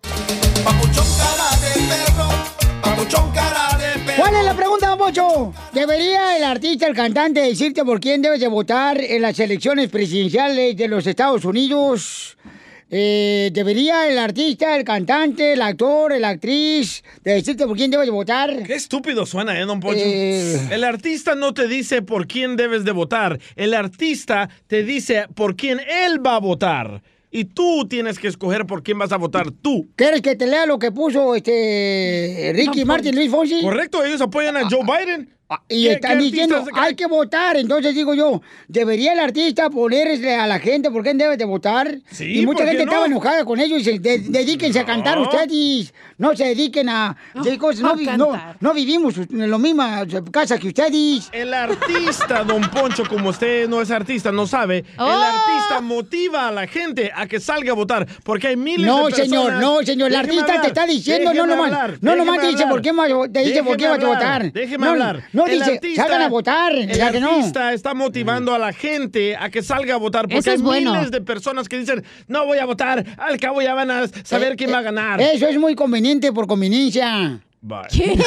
¿Cuál es la pregunta, don Pocho? ¿Debería el artista, el cantante, decirte por quién debes de votar en las elecciones presidenciales de los Estados Unidos? Eh, ¿Debería el artista, el cantante, el actor, la actriz decirte por quién debes de votar? Qué estúpido suena, ¿eh, don Poncho? Eh. El artista no te dice por quién debes de votar. El artista te dice por quién él va a votar. Y tú tienes que escoger por quién vas a votar tú. ¿Quieres que te lea lo que puso este Ricky Martin, Luis Fonsi? Correcto, ellos apoyan a Joe (laughs) Biden. Y ¿Qué- están qué diciendo, artistas- hay que votar. Entonces digo yo, ¿debería el artista ponerle a la gente por quién debe de votar? Sí, y mucha ¿por qué gente no? estaba enojada con ellos y se de- dedíquense a cantar No. ustedes. No se dediquen a... de cosas, no, a vi- no, no vivimos en la misma casa que ustedes. El artista, don Poncho, como usted no es artista, no sabe, Oh. el artista motiva a la gente a que salga a votar, porque hay miles No, de personas... señor, no, señor. El artista te hablar, está diciendo, no nomás, no nomás te déjeme dice por qué más- te dice por qué vas a Déjeme votar. hablar, Déjeme No, hablar. No El dice, artista- salgan a votar, El ya que no. artista está motivando a la gente a que salga a votar, porque Eso es hay bueno. miles de personas que dicen, no voy a votar, al cabo ya van a saber Eh, quién va a ganar. Eso es muy conveniente por conveniencia. Bye. (laughs)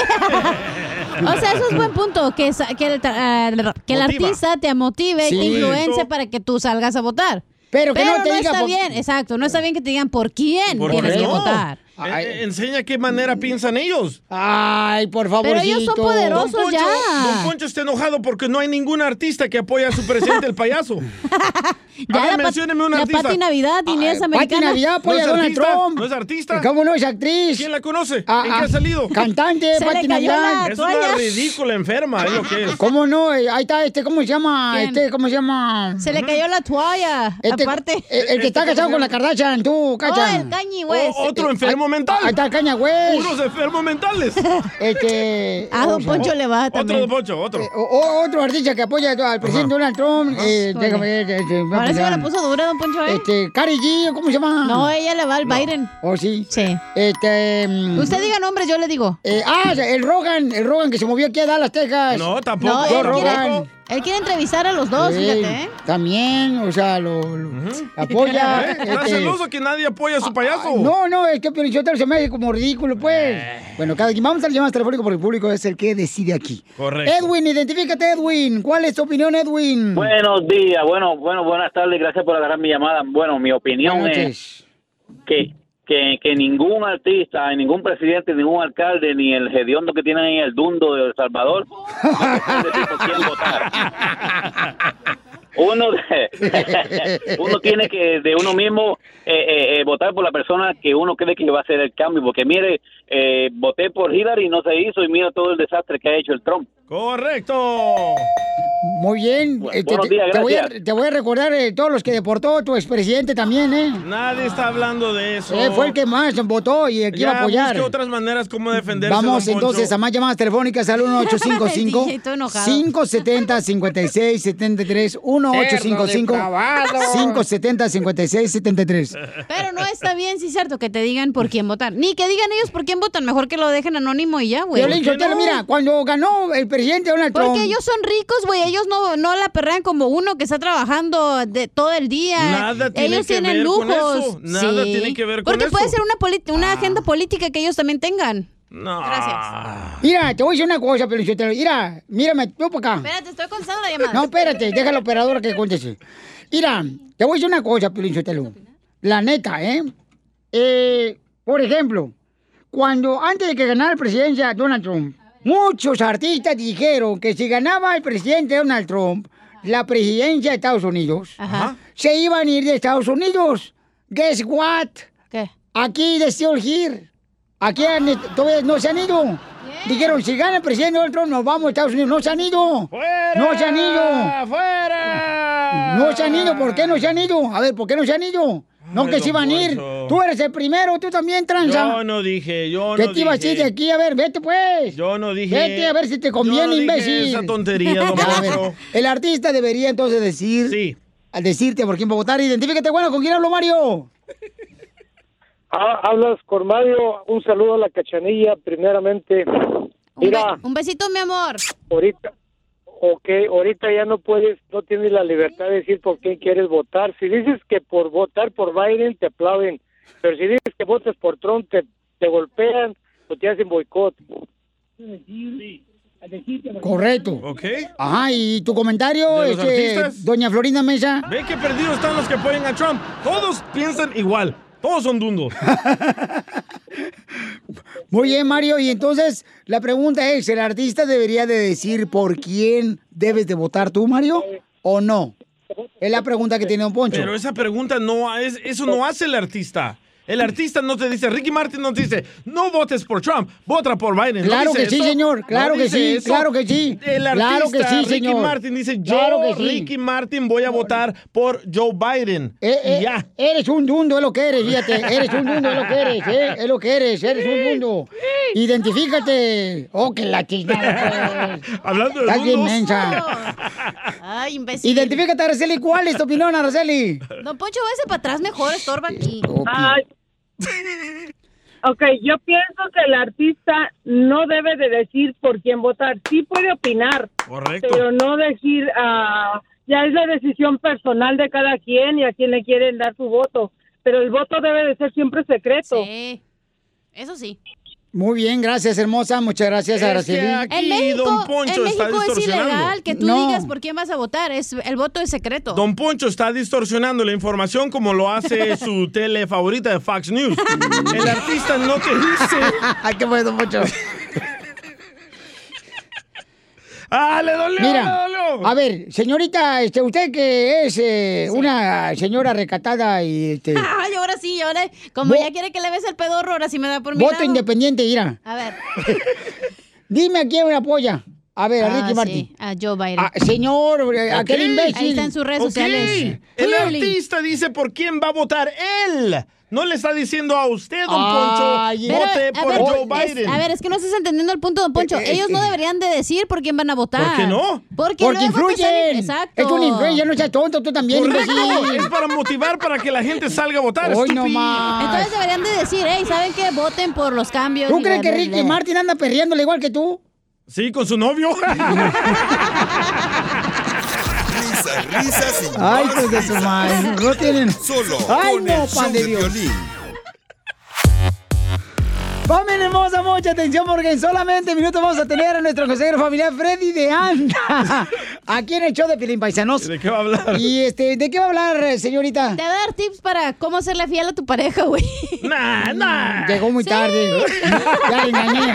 O sea, eso es buen punto, que, el, ah, que el Motiva. artista te motive y Sí. te influencie Eso. para que tú salgas a votar. Pero que no te diga está por- bien, exacto, no está bien que te digan por quién ¿Por tienes qué que no? votar. Eh, eh, enseña qué manera piensan ellos. Ay, por favor. Pero ellos son poderosos Don Poncho, ya. Don Poncho está enojado porque no hay ningún artista que apoya a su presidente, el payaso. (laughs) Ya a ver, mencióneme un artista. Pati Navidad, Inés Pati Americana. Navidad apoya ¿No es a Donald artista? Trump. ¿No es artista? ¿Cómo no es actriz? ¿Quién la conoce? Ah, ¿En ah, qué ha salido? Cantante, Se Pati Navidad. Es una ridícula enferma, es lo que es. ¿Cómo no? Eh, Ahí está este, ¿cómo se llama? ¿Quién? Este, ¿cómo se llama? Se le cayó la toalla, Este, aparte. El, que está casado con la Kardashian, tú, cacha. Oh, el Kanye West. O- otro enfermo mental. Ahí está el Caña, güey. Unos enfermos mentales. (laughs) Este. Ah, don Poncho le va Otro también. Don Poncho, otro. o- o- otro artista que apoya al presidente Donald Trump. Eh, déjame ver. Este, Ahora sí me la puso dura, don Poncho, ¿eh? Este, Cari G, ¿cómo se llama? No, ella le va al Biden. ¿Oh, sí? Sí. Este. mm, Usted diga nombres, yo le digo. eh, ah, el Rogan, el Rogan que se movió aquí a Dallas, Texas. No, tampoco. No, Rogan. Él quiere entrevistar a los dos, Sí, fíjate, ¿eh? También, o sea, lo, lo apoya. (laughs) ¿Eh? ¿Estás este, celoso que nadie apoya a su payaso? No, no, es que Piolichotelo se me hace como ridículo, pues. Bueno, cada quien vamos a las llamadas telefónicas porque el público es el que decide aquí. Correcto. Edwin, identifícate, Edwin. ¿Cuál es tu opinión, Edwin? Buenos días, bueno, bueno, buenas tardes, gracias por agarrar mi llamada. Bueno, mi opinión es que, que, que ningún artista, ningún presidente, ningún alcalde, ni el hediondo que tiene ahí, el dundo de El Salvador, no te puede decir por quién votar. Uno, (laughs) uno tiene que de uno mismo eh, eh, eh, votar por la persona que uno cree que va a hacer el cambio, porque mire, eh, voté por Hillary y no se hizo y mira todo el desastre que ha hecho el Trump. Correcto. Muy bien. Este, buenos te- días, te, voy a, gracias. te voy a recordar eh, todos los que deportó tu expresidente también, ¿eh? Nadie está hablando de eso. Eh, fue el que más votó y el que iba a Ya, apoyar. busque otras maneras como defenderse. Vamos Poncho. entonces a más llamadas telefónicas al 1855 DJ, todo enojado. 570 5673 1855 depravado. 570 5673 Pero no está bien, sí es cierto, que te digan por quién votar. Ni que digan ellos por quién votan, mejor que lo dejen anónimo y ya, güey. Sotelo, mira, cuando ganó el presidente Donald Trump. Porque ellos son ricos, güey. Ellos no, no la perrean como uno que está trabajando de todo el día. Nada tiene ellos que tienen ver con lujos. eso. Nada tiene que ver con Porque puede eso. Ah. ser una, una agenda política que ellos también tengan. No. Mira, te voy a decir una cosa, Piolín Sotelo. Mira, mírame, tú para acá. Espérate, estoy contestando la llamada. No, espérate, deja a la operadora que conteste. Mira, te voy a decir una cosa, Piolín Sotelo. La neta, ¿eh? Eh, Por ejemplo, cuando antes de que ganara la presidencia Donald Trump, muchos artistas dijeron que si ganaba el presidente Donald Trump la presidencia de Estados Unidos, se iban a ir de Estados Unidos. Guess what? ¿Qué? Aquí de here. Aquí han- todavía no se han ido. Dijeron, si gana el presidente Donald Trump, nos vamos a Estados Unidos. No se han ido. No se han ido. ¡Fuera! No se han ido. ¿Por qué no se han ido? A ver, ¿por qué no se han ido? No que se don iban a ir. Tú eres el primero, tú también, tranza. Yo no dije, yo ¿Qué no te iba a decir de dije. aquí? A ver, vete pues. Yo no dije. Vete a ver si te conviene, Yo no dije imbécil. esa tontería, don (laughs) A ver, el artista debería entonces decir. Sí. Al decirte por quién va a votar, identifícate, bueno, ¿con quién hablo, Mario? Ah, hablas con Mario, un saludo a la cachanilla, primeramente. Mira, Un besito, mi amor. ahorita, ok, ahorita ya no puedes, no tienes la libertad de decir por quién quieres votar. Si dices que por votar por Biden te aplauden, pero si dices que votas por Trump te, te golpean o te hacen boicot. Correcto. Ok. Ajá, y tu comentario, ¿De los este, artistas? doña Florinda Mesa. Ve que perdidos están los que apoyan a Trump. Todos piensan igual. Todos son dundos. (laughs) Muy bien, Mario. Y entonces, la pregunta es, ¿el artista debería de decir por quién debes de votar tú, Mario? ¿O no? Es la pregunta que tiene Don Poncho. Pero esa pregunta no es, eso no hace el artista. El artista no te dice, Ricky Martin no te dice, no votes por Trump, vota por Biden. Claro que sí, eso. señor, claro No que sí, eso. claro que sí. El artista, Claro que sí, Ricky señor. Martin dice, yo, Claro que sí. Ricky Martin, voy a votar por Joe Biden. Eh, eh, y ya. Eres un dundo, es lo que eres, fíjate. Eres un dundo, es lo que eres, ¿eh? Es lo que eres, eres un dundo. Identifícate. Oh, que la chingada. pues. Hablando de Estás bien. Ay, imbécil. Identifícate, Araceli. ¿Cuál es tu opinión, Araceli? Don Poncho, váyase para atrás mejor, estorba aquí. Ay. (laughs) Ok, yo pienso que el artista no debe de decir por quién votar. Sí puede opinar, Correcto. pero no decir, ah, ya es la decisión personal de cada quien y a quién le quieren dar su voto. Pero el voto debe de ser siempre secreto. Sí, eso sí. Muy bien, gracias, hermosa. Muchas gracias, Es que Araceli. aquí En México, Don Poncho en está México es ilegal que tú No. digas por quién vas a votar. Es, el voto es secreto. Don Poncho está distorsionando la información como lo hace (laughs) su tele favorita de Fox News. El artista no te dice. (laughs) Ay, qué bueno, Don Poncho. (laughs) ¡Ah, le dolió! Mira, le dolió! a ver, señorita, este, usted que es eh, una señora recatada y este, (laughs) Ay, ahora sí, ahora, como ya quiere que le bese el pedorro, ahora sí me da por mi voto lado. independiente, mira. A ver. (laughs) Dime a quién me apoya. A ver, a Ah, Ricky Martin. sí, a Joe Biden. Ah, señor, eh, aquel Ok. imbécil. Ahí están sus redes sociales. El Clearly. artista dice por quién va a votar él. No le está diciendo a usted, don Ay, Poncho, vote por ver, Joe es- Biden. a ver, es que no estás entendiendo el punto, don Poncho. Eh, eh, Ellos no eh. deberían de decir por quién van a votar. ¿Por qué no? Porque, Porque influyen. Exacto. Es una influencia, no seas tonto, tú también, Correcto, es para motivar para que la gente salga a votar. Hoy no más. Entonces deberían de decir, hey, ¿saben qué? Voten por los cambios. ¿Tú crees que Ricky. Martin anda perreándole igual que tú? Sí, con su novio. (laughs) Risas, risas y Ay, más pues de su madre. No tienen. Solo Ay, con no, el show de Dios. violín. Familia hermosa, mucha atención porque en solamente minutos vamos a tener a nuestro consejero familiar Freddy de Anda. (laughs) Aquí en el show de Pilín Paisanos. ¿De qué va a hablar? Y este, ¿de qué va a hablar, eh, señorita? Te va a dar tips para cómo serle fiel a tu pareja, güey. Nah, nah. Llegó muy Sí. tarde. (laughs) Ya engañé.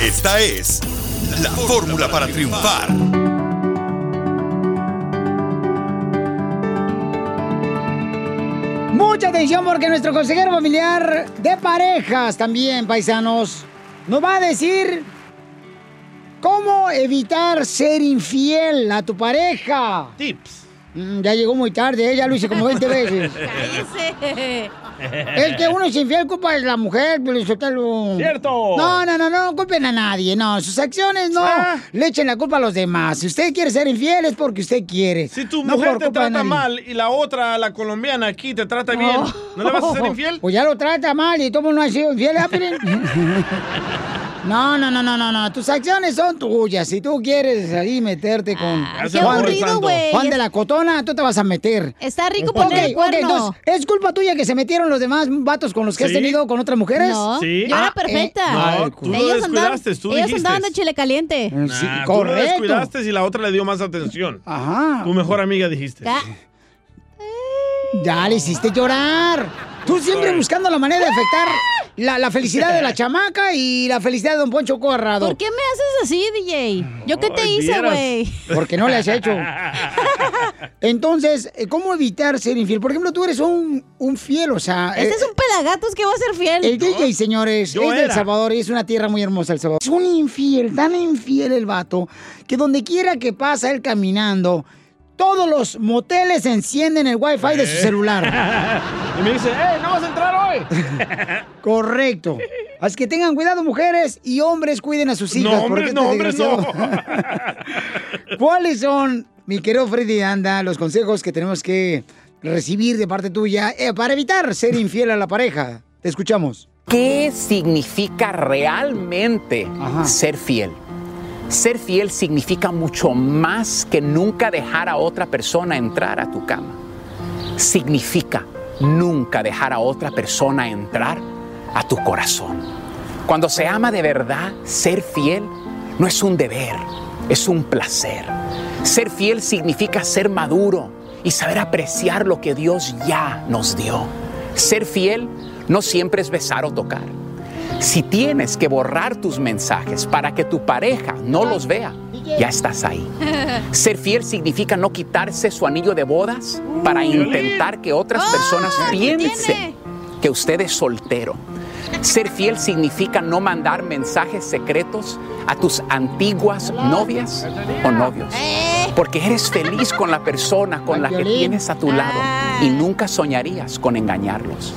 Esta es la fórmula para triunfar. Mucha atención porque nuestro consejero familiar de parejas también, paisanos, nos va a decir cómo evitar ser infiel a tu pareja. Tips. Mm, ya llegó muy tarde, ¿eh? ya lo hice como 20 veces. Cállese. Es que uno es infiel, culpa de la mujer, pero ¡Cierto! No, no, no, no culpen a nadie, no. Sus acciones no le echen la culpa a los demás. Si usted quiere ser infiel es porque usted quiere. Si tu No mujer te trata mal y la otra, la colombiana aquí, te trata bien, ¿no le vas a ser infiel? Pues ya lo trata mal y todo no ha sido infiel. (laughs) No, no, no, no, no, no. Tus acciones son tuyas. Si tú quieres ahí meterte con qué aburrido, güey. Juan de la Cotona, tú te vas a meter. Está rico Ok, poner el ok, cuerno. entonces, ¿es culpa tuya que se metieron los demás vatos con los que has tenido con otras mujeres? No, Sí. yo era Ah, perfecta. eh, No, ay, tú lo ellos descuidaste, tú ellos andaban de chile caliente. Sí, Nah, tú lo correcto. descuidaste y la otra le dio más atención. Ajá. Tu mejor amiga dijiste. Ca- Ya le hiciste llorar. Tú siempre buscando la manera de afectar la, la felicidad de la (laughs) chamaca y la felicidad de Don Poncho Corrado. ¿Por qué me haces así, DJ? ¿Yo qué te Ay, hice, güey? Porque no le has hecho. (laughs) Entonces, eh, ¿cómo evitar ser infiel? Por ejemplo, tú eres un, un fiel, o sea... Este eh, es un pelagatos que va a ser fiel. El DJ, señores, Yo es de El era. Salvador y es una tierra muy hermosa El Salvador. Es un infiel, tan infiel el vato, que donde quiera que pasa él caminando, todos los moteles encienden el wifi de su Eh. celular. (laughs) Y me dice, ¡eh, no vas a entrar hoy! (laughs) Correcto. Así que tengan cuidado, mujeres y hombres, cuiden a sus hijas. No, hombres, no, hombres, no. desgraciado- ¿Cuáles son, mi querido Freddy Anda, los consejos que tenemos que recibir de parte tuya eh, para evitar ser infiel a la pareja? Te escuchamos. ¿Qué significa realmente ser fiel? Ser fiel significa mucho más que nunca dejar a otra persona entrar a tu cama. Significa nunca dejar a otra persona entrar a tu corazón. Cuando se ama de verdad, ser fiel no es un deber, es un placer. Ser fiel significa ser maduro y saber apreciar lo que Dios ya nos dio. Ser fiel no siempre es besar o tocar. Si tienes que borrar tus mensajes para que tu pareja no los vea, ya estás ahí. (laughs) Ser fiel significa no quitarse su anillo de bodas para intentar que otras personas piensen que usted es soltero. Ser fiel significa no mandar mensajes secretos a tus antiguas novias o novios. Porque eres feliz con la persona con la que tienes a tu lado y nunca soñarías con engañarlos.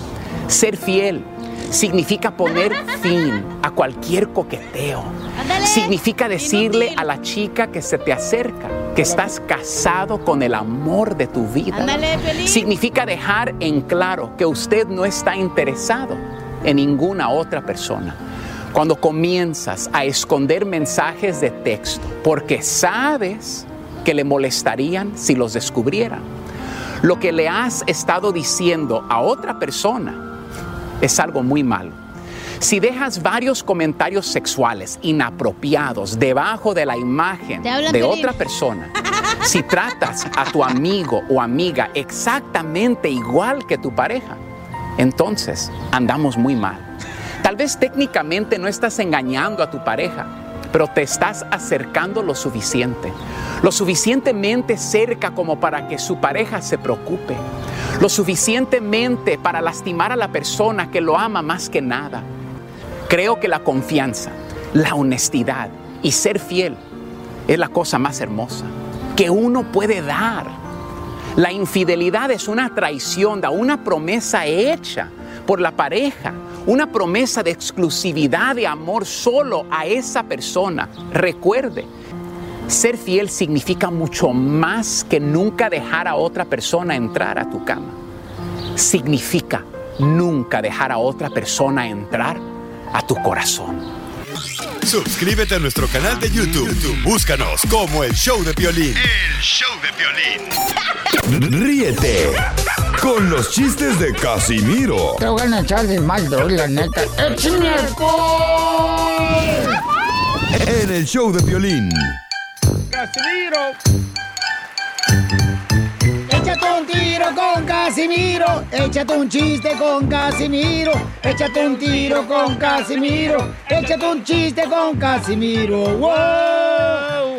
Ser fiel significa poner fin a cualquier coqueteo. Significa decirle a la chica que se te acerca que estás casado con el amor de tu vida. Significa dejar en claro que usted no está interesado en ninguna otra persona. Cuando comienzas a esconder mensajes de texto porque sabes que le molestarían si los descubrieran, lo que le has estado diciendo a otra persona es algo muy malo. Si dejas varios comentarios sexuales inapropiados debajo de la imagen de otra persona, si tratas a tu amigo o amiga exactamente igual que tu pareja, entonces andamos muy mal. Tal vez técnicamente no estás engañando a tu pareja, pero te estás acercando lo suficiente, lo suficientemente cerca como para que su pareja se preocupe, lo suficientemente para lastimar a la persona que lo ama más que nada. Creo que la confianza, la honestidad y ser fiel es la cosa más hermosa que uno puede dar. La infidelidad es una traición, da una promesa hecha por la pareja, una promesa de exclusividad, de amor solo a esa persona. Recuerde, ser fiel significa mucho más que nunca dejar a otra persona entrar a tu cama. Significa nunca dejar a otra persona entrar a tu corazón. Suscríbete a nuestro canal de YouTube. YouTube, Búscanos como el show de violín. El show de violín. Ríete con los chistes de Casimiro Te voy a echar de mal, doy, la neta. ¡Échame alcohol! en el show de violín. ¡Casimiro! Échate un tiro con Casimiro, échate un chiste con Casimiro, échate un tiro con Casimiro, échate un chiste con Casimiro. ¡Wow!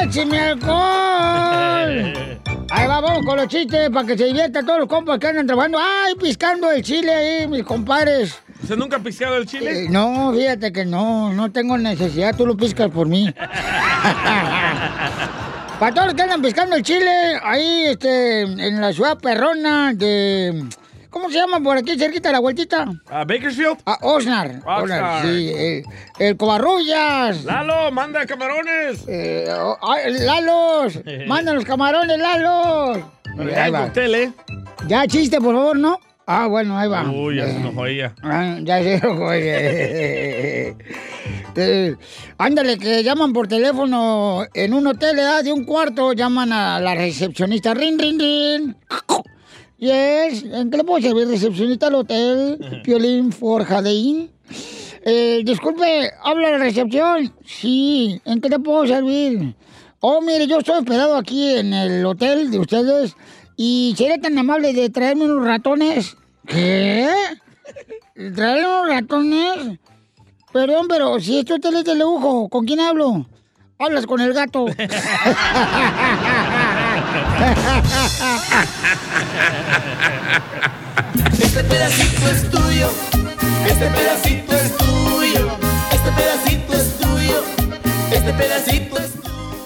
¡Écheme alcohol! (laughs) Ahí va, vamos con los chistes para que se diviertan todos los compas que andan trabajando. ¡Ay, piscando el chile ahí, mis compadres! ¿Usted nunca ha piscado el chile? Eh, no, fíjate que no, no tengo necesidad, tú lo piscas por mí. (laughs) Para todos los que andan pescando el chile, ahí este, en la ciudad perrona de. ¿Cómo se llama por aquí, cerquita de la vueltita? ¿A Bakersfield? A Osnar. Oxnard. Osnar, sí. El, el Covarrullas. ¡Lalo, manda camarones! Eh, oh, Lalos. (laughs) Manda los camarones, Lalos. Ya el cóctel, ¿eh? Ya chiste, por favor, ¿no? Ah, bueno, ahí va. Uy, ya se Eh, enojó ella. Ah, ya se enojó ella. Eh, ándale, que llaman por teléfono en un hotel, ¿verdad? De un cuarto, llaman a la recepcionista. Rin, rin, rin. Yes, ¿en qué le puedo servir, recepcionista del hotel? Piolín Forjadeín. Eh, disculpe, ¿habla la recepción? Sí, ¿en qué te puedo servir? Oh, mire, yo estoy hospedado aquí en el hotel de ustedes y sería tan amable de traerme unos ratones. ¿Qué? ¿Traerme unos ratones? Perdón, pero si este hotel es de lujo, ¿con quién hablo? Hablas con el gato. Este pedacito es tuyo. Este pedacito es tuyo. Este pedacito es tuyo. Este pedacito es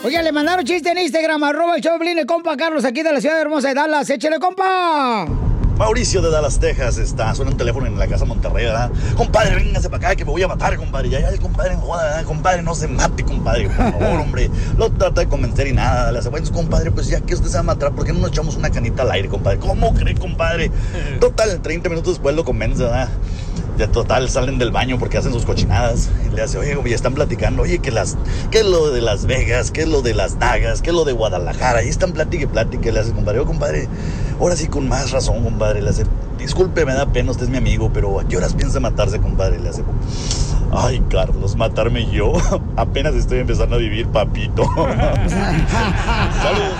Oiga, le mandaron chiste en Instagram, arroba el de compa Carlos, aquí de la ciudad hermosa de Dallas. ¡Échale, compa! Mauricio de Dallas, Texas, está, suena un teléfono en la casa Monterrey, ¿verdad? Compadre, véngase para acá que me voy a matar, compadre. Ya, ya, el compadre, no joda, ¿verdad? Compadre, no se mate, compadre, por (laughs) favor, hombre. Lo trata de convencer y nada. Le hace, bueno, compadre, pues ya que usted se va a matar, ¿por qué no nos echamos una canita al aire, compadre? ¿Cómo cree, compadre? (laughs) Total, 30 minutos después lo convence, ¿verdad? Ya total, salen del baño porque hacen sus cochinadas. Y le hace, oye, y están platicando, oye, que las, ¿qué es lo de Las Vegas? ¿Qué es lo de Las Dagas? ¿Qué es lo de Guadalajara? Y están plática y plática. Y le hace, compadre, oh, compadre, ahora sí con más razón, compadre. Le hace, disculpe, me da pena, usted es mi amigo, pero ¿a qué horas piensa matarse, compadre? Le hace, ay, Carlos, matarme yo. (laughs) Apenas estoy empezando a vivir, papito. (laughs) saludos,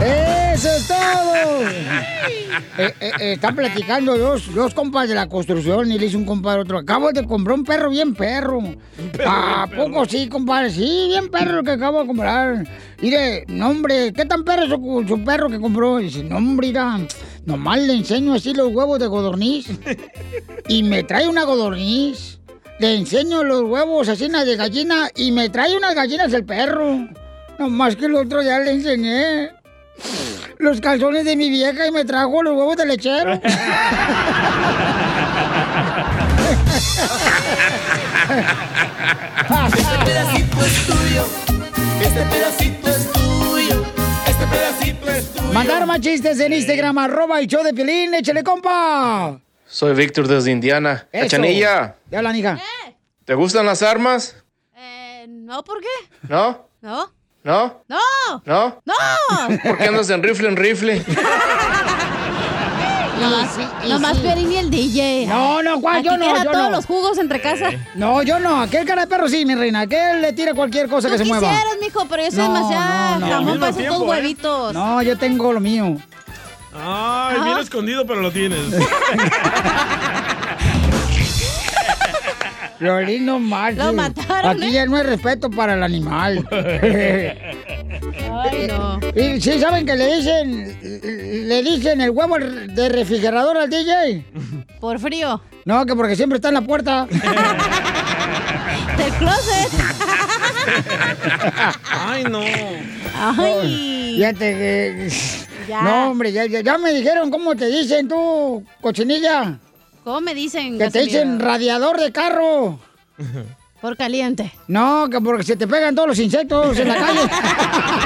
¡Eso es todo! (laughs) Eh, eh, eh, están platicando dos, dos compas de la construcción y le dice un compadre a otro, acabo de comprar un perro bien perro. perro ¿A bien perro. poco sí, compadre? Sí, bien perro lo que acabo de comprar. Mire, no hombre, ¿qué tan perro es su, su perro que compró? dice, no hombre, mira, nomás le enseño así los huevos de codorniz. (laughs) Y me trae una codorniz. Le enseño los huevos así de gallina y me trae unas gallinas el perro. Nomás que el otro día le enseñé los calzones de mi vieja y me trajo los huevos de lechero. (laughs) Este pedacito es tuyo. Este pedacito Mandar más chistes en Instagram, arroba el show de Piolín, échale compa. Soy Víctor desde Indiana. Cachanilla, Ya hablan, hija. ¿te gustan las armas? Eh, no, ¿por qué? ¿No? No. ¿No? ¡No! ¿No? ¡No! ¿Por qué andas en rifle en rifle? (laughs) Nomás, nomás Piolín y el DJ. No, no, Juan, Aquí yo no, yo todos no. los jugos entre casa. No, yo no. Aquel cara de perro sí, mi reina. Aquel le tira cualquier cosa que se mueva. quisieras, mijo, pero yo soy No, demasiado no, jamón para esos dos ¿eh? huevitos. No, yo tengo lo mío. Ay, bien escondido, pero lo tienes. (laughs) Violín no más. Lo mataron, Aquí ¿eh? ya no hay respeto para el animal. (laughs) Ay, no. (laughs) Y sí, ¿saben que le dicen, le dicen el huevo de refrigerador al DJ? Por frío. No, que porque siempre está en la puerta. (laughs) Del closet. Ay, no. Ay. Fíjate que Ya. No, hombre, ya, ya, ya me dijeron cómo te dicen tú, cochinilla. ¿Cómo me dicen? Que te dicen radiador de carro. Por caliente. No, que porque se te pegan todos los insectos en la calle. (laughs)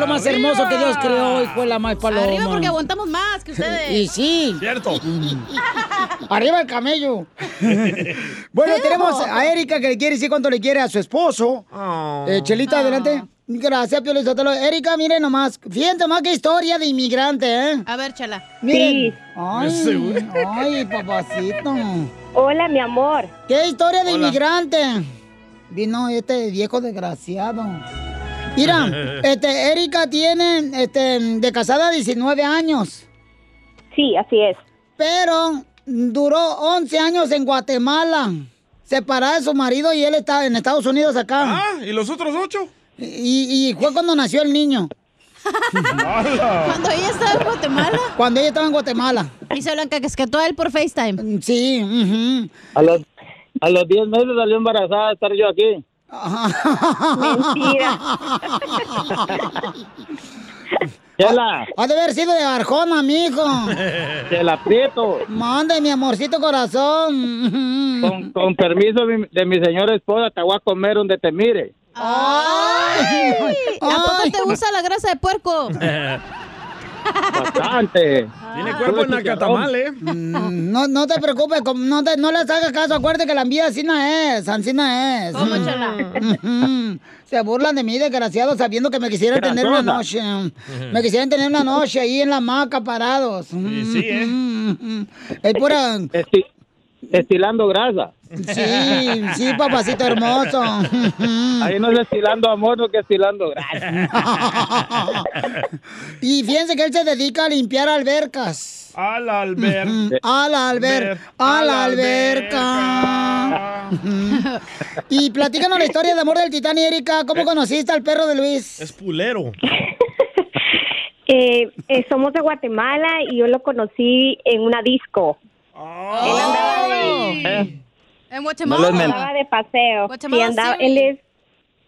Lo más hermoso que Dios creó y fue la más paloma. Arriba porque aguantamos más que ustedes. Y sí. Cierto. (laughs) Arriba el camello. (laughs) bueno, tenemos a Erika que le quiere decir cuánto le quiere a su esposo. Eh, Chelita, adelante. Gracias, Pio Lizotelo. Erika, mire nomás. Fíjate más qué historia de inmigrante, ¿eh? A ver, chala. Miren. Sí. Ay, ay, papacito. Hola, mi amor. ¿Qué historia de Hola. inmigrante? Vino este viejo desgraciado. Mira, (laughs) este, Erika tiene este, de casada 19 años. Sí, así es. Pero duró 11 años en Guatemala. Separada de su marido y él está en Estados Unidos acá. Ah, ¿y los otros ocho? Y, y fue cuando nació el niño. (laughs) Cuando ella estaba en Guatemala. Cuando ella estaba en Guatemala. Y se lo encasquetó a él por FaceTime. Sí. A los, a los 10 meses salió embarazada de estar yo aquí. Mentira. (laughs) Chela, Ha de haber sido de Arjona, mijo. te la aprieto. Mande, mi amorcito corazón. Con, con permiso de mi, de mi señora esposa, te voy a comer donde te mire. Ay, ¿A poco te gusta la grasa de puerco? (laughs) Bastante. Tiene cuerpo en Nacatamal, ¿eh? Mm, No, no te preocupes, no, te- no les hagas caso, acuérdate que la envidia no es, no es. ¿Cómo, Mm. chala? Se burlan de mí, desgraciados, sabiendo que me quisieran tener una noche. Me quisieran tener una noche ahí en la hamaca parados. sí, ¿eh? Ujú. Es pura... Esti- estilando grasa. Sí, sí, papacito hermoso. Ahí no es estilando amor, no que estilando grasa. (laughs) Y fíjense que él se dedica a limpiar albercas. A la alberca. A la alberca. A la alberca. Y platícanos la historia de amor del Titanic, Erika. ¿Cómo conociste al perro de Luis? Es pulero. (laughs) Eh, eh, somos de Guatemala y yo lo conocí en una disco. Él andaba de, En No men- andaba de paseo. Guatemala Sí, andaba- él es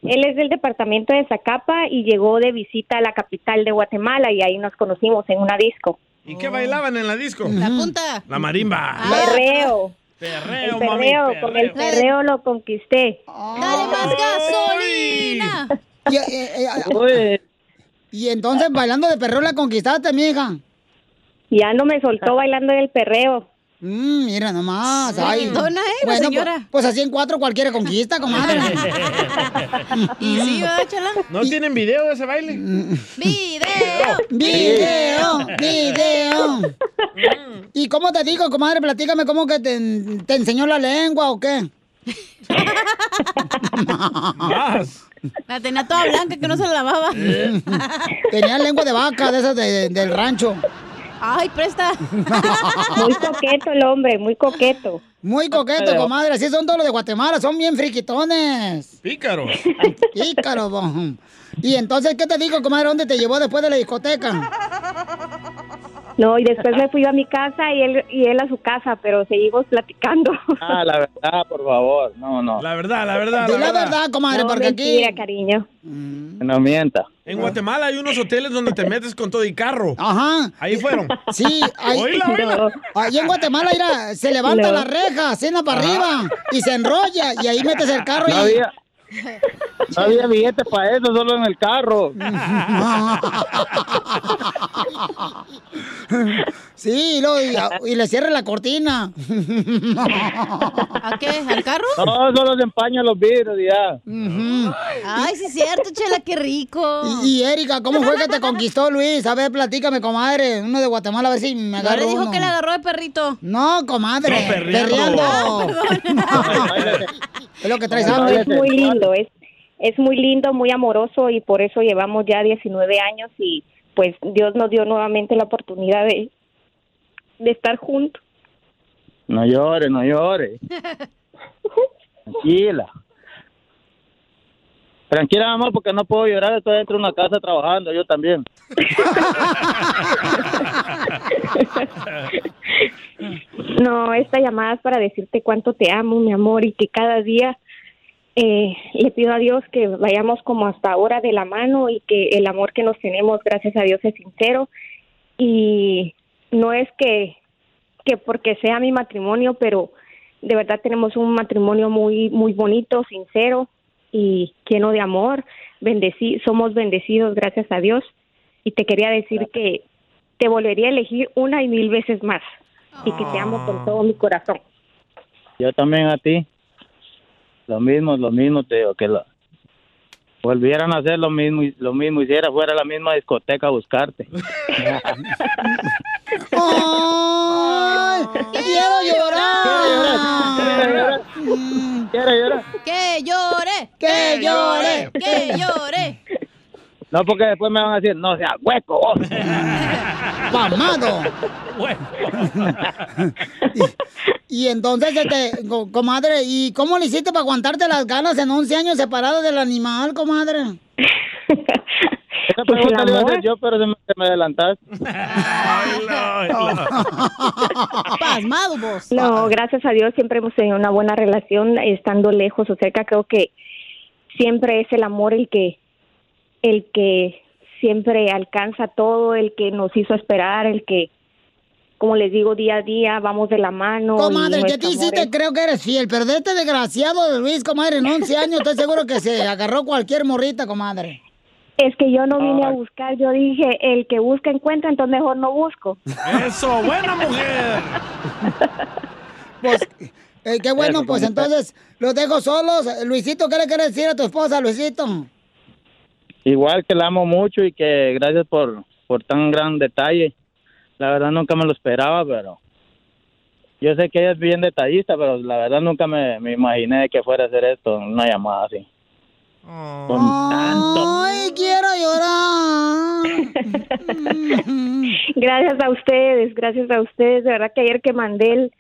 él es del departamento de Zacapa y llegó de visita a la capital de Guatemala y ahí nos conocimos en una disco. ¿Y qué bailaban en la disco? La punta. La marimba. Perreo. Perreo, el mami, perreo, con el perreo. perreo lo conquisté. Dale más gasolina. Y, eh, eh, y entonces, bailando de perro, la conquistaste, mija. Ya no me soltó bailando del perreo. Mm, mira nomás. Ay. Dona, ¿eh? Bueno, señora. Pues, pues así en cuatro cualquiera conquista, comadre. (laughs) Y sí, ¿verdad, chala? ¿No tienen video de ese baile? ¡Video! (laughs) Video, video. ¿Y cómo te digo, comadre? Platícame cómo que te, te enseñó la lengua o qué. La tenía toda blanca que no se la lavaba. Tenía lengua de vaca, de esas de- del rancho. Ay, presta. (laughs) Muy coqueto el hombre, muy coqueto. Muy coqueto, comadre. Así son todos los de Guatemala, son bien friquitones. Pícaros. Pícaros, bo. Y entonces, ¿qué te digo, comadre? ¿Dónde te llevó después de la discoteca? No, y después me fui a mi casa y él, y él a su casa, pero seguimos platicando. (laughs) Ah, la verdad, por favor. No, no. La verdad, la verdad. Di la verdad, comadre, No, porque mentira, aquí... cariño. No mienta. En Guatemala hay unos hoteles donde te metes con todo y carro. Ajá. Ahí fueron. Sí, ahí, Oíla, oíla. ahí en Guatemala mira, se levanta No. la reja, cena para arriba y se enrolla y ahí metes el carro No y... había, no había billete para eso, solo en el carro. (laughs) Sí, y, luego- y, y le cierre la cortina. ¿A qué? ¿Al carro? No, solo se empañan los vidrios ya. Ay, sí es cierto, chela, qué rico. Y, y, Erika, ¿cómo fue que te conquistó Luis? A ver, platícame, comadre. Uno de Guatemala, a ver si me No le dijo uno. que le agarró de perrito. No, comadre. No, perreando. perreando. (laughs) es lo que traes No, es muy lindo, es, es muy lindo, muy amoroso y por eso llevamos ya 19 años y pues Dios nos dio nuevamente la oportunidad de, de estar juntos. No llores, no llores. (laughs) Tranquila. Tranquila, amor, porque no puedo llorar. Estoy dentro de una casa trabajando, yo también. (laughs) No, esta llamada es para decirte cuánto te amo, mi amor, y que cada día eh, le pido a Dios que vayamos como hasta ahora de la mano y que el amor que nos tenemos, gracias a Dios, es sincero. Y no es que, que porque sea mi matrimonio, pero de verdad tenemos un matrimonio muy, muy bonito, sincero y lleno de amor. Bendeci somos bendecidos, gracias a Dios. Y te quería decir que te volvería a elegir una y mil veces más y que te amo con todo mi corazón. Yo también a ti. Lo mismo, lo mismo te digo, que lo, volvieran a hacer lo mismo, y- lo mismo, hiciera fuera a la misma discoteca a buscarte. (laughs) ¡Ay! ¡Quiero llorar! ¿Quiero llorar? Que llore, que llore, que llore. No, porque después me van a decir, no sea hueco vos. (laughs) ¡Pamado! (laughs) y, y entonces, este, co- comadre, ¿y cómo le hiciste para aguantarte las ganas en 11 años separado del animal, comadre? Esa Pues pregunta la iba a hacer yo, pero se me, se me adelantaste. (laughs) Pasmado vos. No, gracias a Dios siempre hemos tenido una buena relación, estando lejos o cerca. Creo que siempre es el amor el que, el que siempre alcanza todo, el que nos hizo esperar, el que, como les digo, día a día vamos de la mano. Comadre, ¿qué nuestro te amor hiciste? es- Creo que eres fiel, pero de este desgraciado de Luis, comadre, en 11 años, estoy seguro que se agarró cualquier morrita, comadre. Es que yo no vine a buscar, yo dije, el que busca encuentra, entonces mejor no busco. Eso, buena mujer. Pues, eh, qué bueno, pues entonces los dejo solos. Luisito, ¿qué le quieres decir a tu esposa, Luisito? Igual que la amo mucho y que gracias por, por tan gran detalle. La verdad nunca me lo esperaba, pero yo sé que ella es bien detallista, pero la verdad nunca me, me imaginé que fuera a hacer esto, una llamada así. Con tanto. Ay, quiero llorar. (laughs) Gracias a ustedes, gracias a ustedes. De verdad que ayer que mandé el,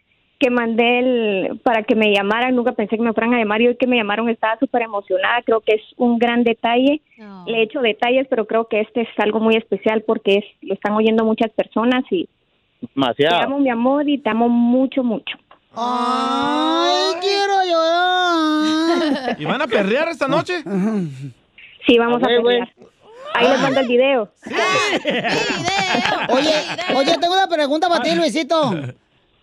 que mandé el, para que me llamaran, nunca pensé que me fueran a llamar y hoy que me llamaron estaba súper emocionada. Creo que es un gran detalle. Le he hecho detalles, pero creo que este es algo muy especial porque es, lo están oyendo muchas personas y te Demasiado. amo, mi amor, y te amo mucho, mucho. Ay, quiero llorar. ¿Y van a perrear esta noche? Sí, vamos a güey. pelear. Ahí les mando el video. Oye, oye, tengo una pregunta para ti, Luisito.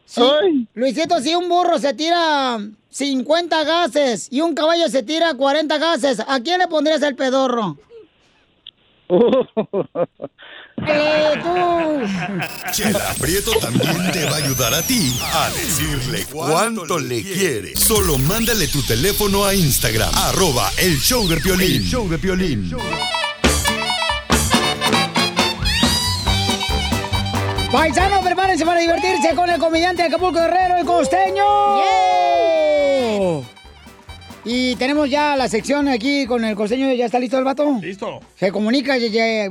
Sí, Luisito, si un burro se tira 50 gases y un caballo se tira 40 gases, ¿a quién le pondrías el pedorro? (laughs) Eh, tú. Chela Prieto también te va a ayudar a ti a decirle cuánto le quiere. Solo mándale tu teléfono a Instagram, arroba el show de Piolín. El show de Piolín. Paisanos, prepárense para divertirse con el comediante de Acapulco Guerrero, el costeño. Y tenemos ya la sección aquí con el costeño. ¿Ya está listo el vato? Listo. Se comunica,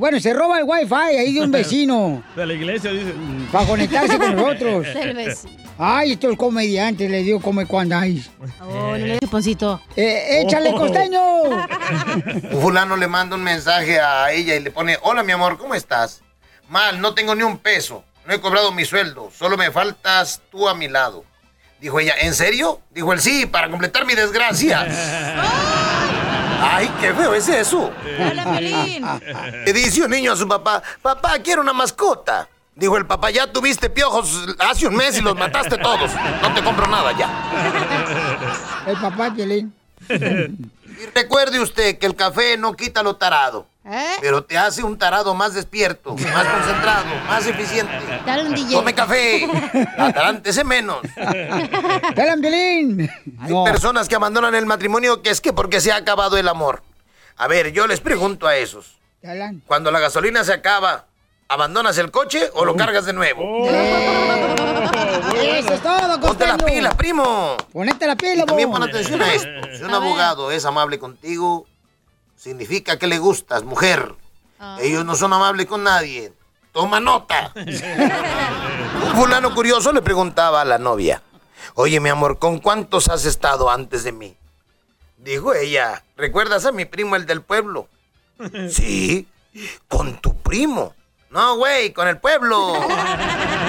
bueno, se roba el wifi ahí de un vecino (laughs) De la iglesia, dice. para conectarse con nosotros. (laughs) Ay, estos comediantes, les digo, come cuando hay. Oh, no le chuponcito. Eh, échale, costeño. (laughs) Un fulano le manda un mensaje a ella y le pone, hola mi amor, ¿cómo estás? Mal, no tengo ni un peso, no he cobrado mi sueldo, solo me faltas tú a mi lado. Dijo ella, ¿en serio? Dijo él, sí, para completar mi desgracia. (laughs) Ay, qué feo es eso. (laughs) Le dice un niño a su papá, papá, quiero una mascota. Dijo el papá, ya tuviste piojos hace un mes y los mataste todos. No te compro nada ya. (laughs) El papá de Piolín. Y recuerde usted que el café no quita lo tarado, ¿Eh? pero te hace un tarado más despierto, más (laughs) concentrado, más eficiente. Dale un DJ. Tome café, (laughs) atarántese menos. ¡Dale, Piolín! Hay personas que abandonan el matrimonio que es que porque se ha acabado el amor. A ver, yo les pregunto a esos. Cuando la gasolina se acaba, ¿abandonas el coche o lo cargas de nuevo? Eso es todo, Ponte costeño. pilas, primo. Ponete la pila, Y también pon atención a esto. Si un abogado es amable contigo, significa que le gustas, mujer. Ellos no son amables con nadie. Toma nota. Un (laughs) fulano curioso le preguntaba a la novia, oye mi amor, ¿con cuántos has estado antes de mí? Dijo ella, ¿recuerdas a mi primo el del pueblo? (laughs) Sí, con tu primo. No, güey, con el pueblo. (laughs)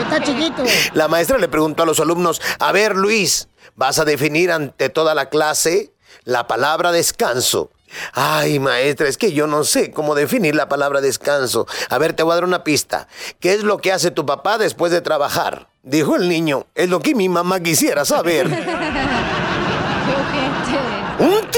Está chiquito. La maestra le preguntó a los alumnos, a ver Luis, ¿vas a definir ante toda la clase la palabra descanso? Ay, maestra, es que yo no sé cómo definir la palabra descanso. A ver, te voy a dar una pista. ¿Qué es lo que hace tu papá después de trabajar? Dijo el niño, es lo que mi mamá quisiera saber. (laughs)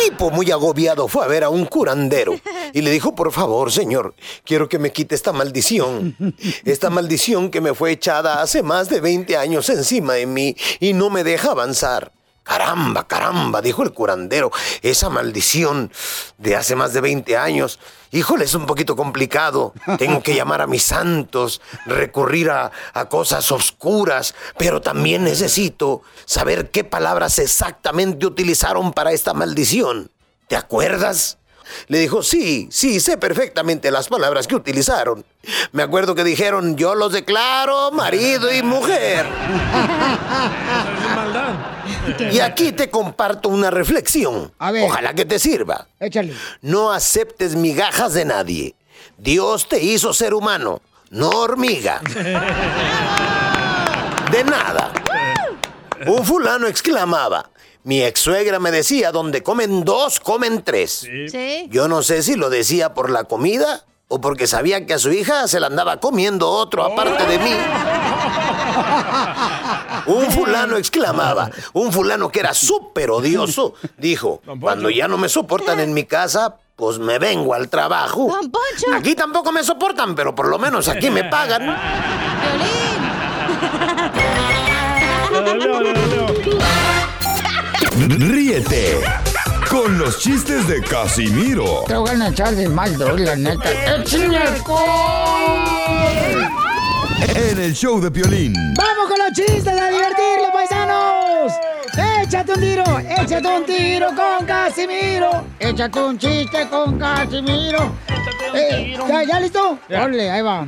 Tipo muy agobiado fue a ver a un curandero y le dijo, por favor, señor, quiero que me quite esta maldición. Esta maldición que me fue echada hace más de 20 años encima de mí y no me deja avanzar. Caramba, caramba, dijo el curandero, esa maldición de hace más de 20 años. Híjole, es un poquito complicado. Tengo que llamar a mis santos, recurrir a, a cosas oscuras, pero también necesito saber qué palabras exactamente utilizaron para esta maldición. ¿Te acuerdas? Le dijo, sí, sí, sé perfectamente las palabras que utilizaron. Me acuerdo que dijeron, yo los declaro marido y mujer. Y aquí te comparto una reflexión. Ojalá que te sirva. Échale. No aceptes migajas de nadie. Dios te hizo ser humano, no hormiga. (laughs) De nada. Un fulano exclamaba. Mi ex suegra me decía, donde comen dos, comen tres. Sí. Yo no sé si lo decía por la comida o porque sabía que a su hija se la andaba comiendo otro aparte de mí. (laughs) Un fulano exclamaba, un fulano que era súper odioso, dijo, cuando ya no me soportan en mi casa, pues me vengo al trabajo. Aquí tampoco me soportan, pero por lo menos aquí me pagan. Ríete con los chistes de Casimiro Te voy a echar de mal, droga, la neta. ¡Échame alcohol! en el show de Piolín. ¡Vamos con los chistes a divertirlos, paisanos! ¡Échate un tiro! ¡Échate un tiro con Casimiro! ¡Échate un chiste con Casimiro! Eh, ¿ya, ¿Ya listo? Órale, ahí va.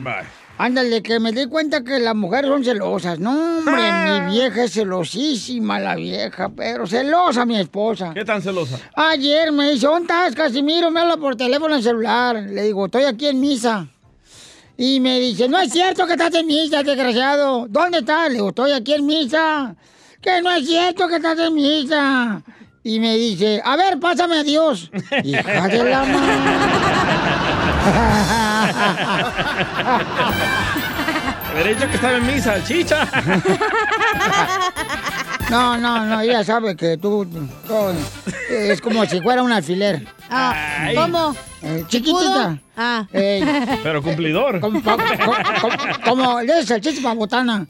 Ándale, que me di cuenta que las mujeres son celosas. No, hombre, (laughs) mi vieja es celosísima, la vieja, pero celosa mi esposa. ¿Qué tan celosa? Ayer me dice, ¿dónde estás, Casimiro? Me habla por teléfono en celular. Le digo, estoy aquí en misa. Y me dice, no es cierto que estás en misa, desgraciado. ¿Dónde estás? Le digo, estoy aquí en misa. Que no es cierto que estás en misa. Y me dice, a ver, pásame a Dios. (laughs) Hija de la Haber dicho que estaba en misa, chicha. No, no, no, ella sabe que tú, es como si fuera un alfiler. Ah, ¿Cómo? Eh, chiquitita. Ah. Eh, Pero cumplidor. como, como, como, como de salchicha para botana.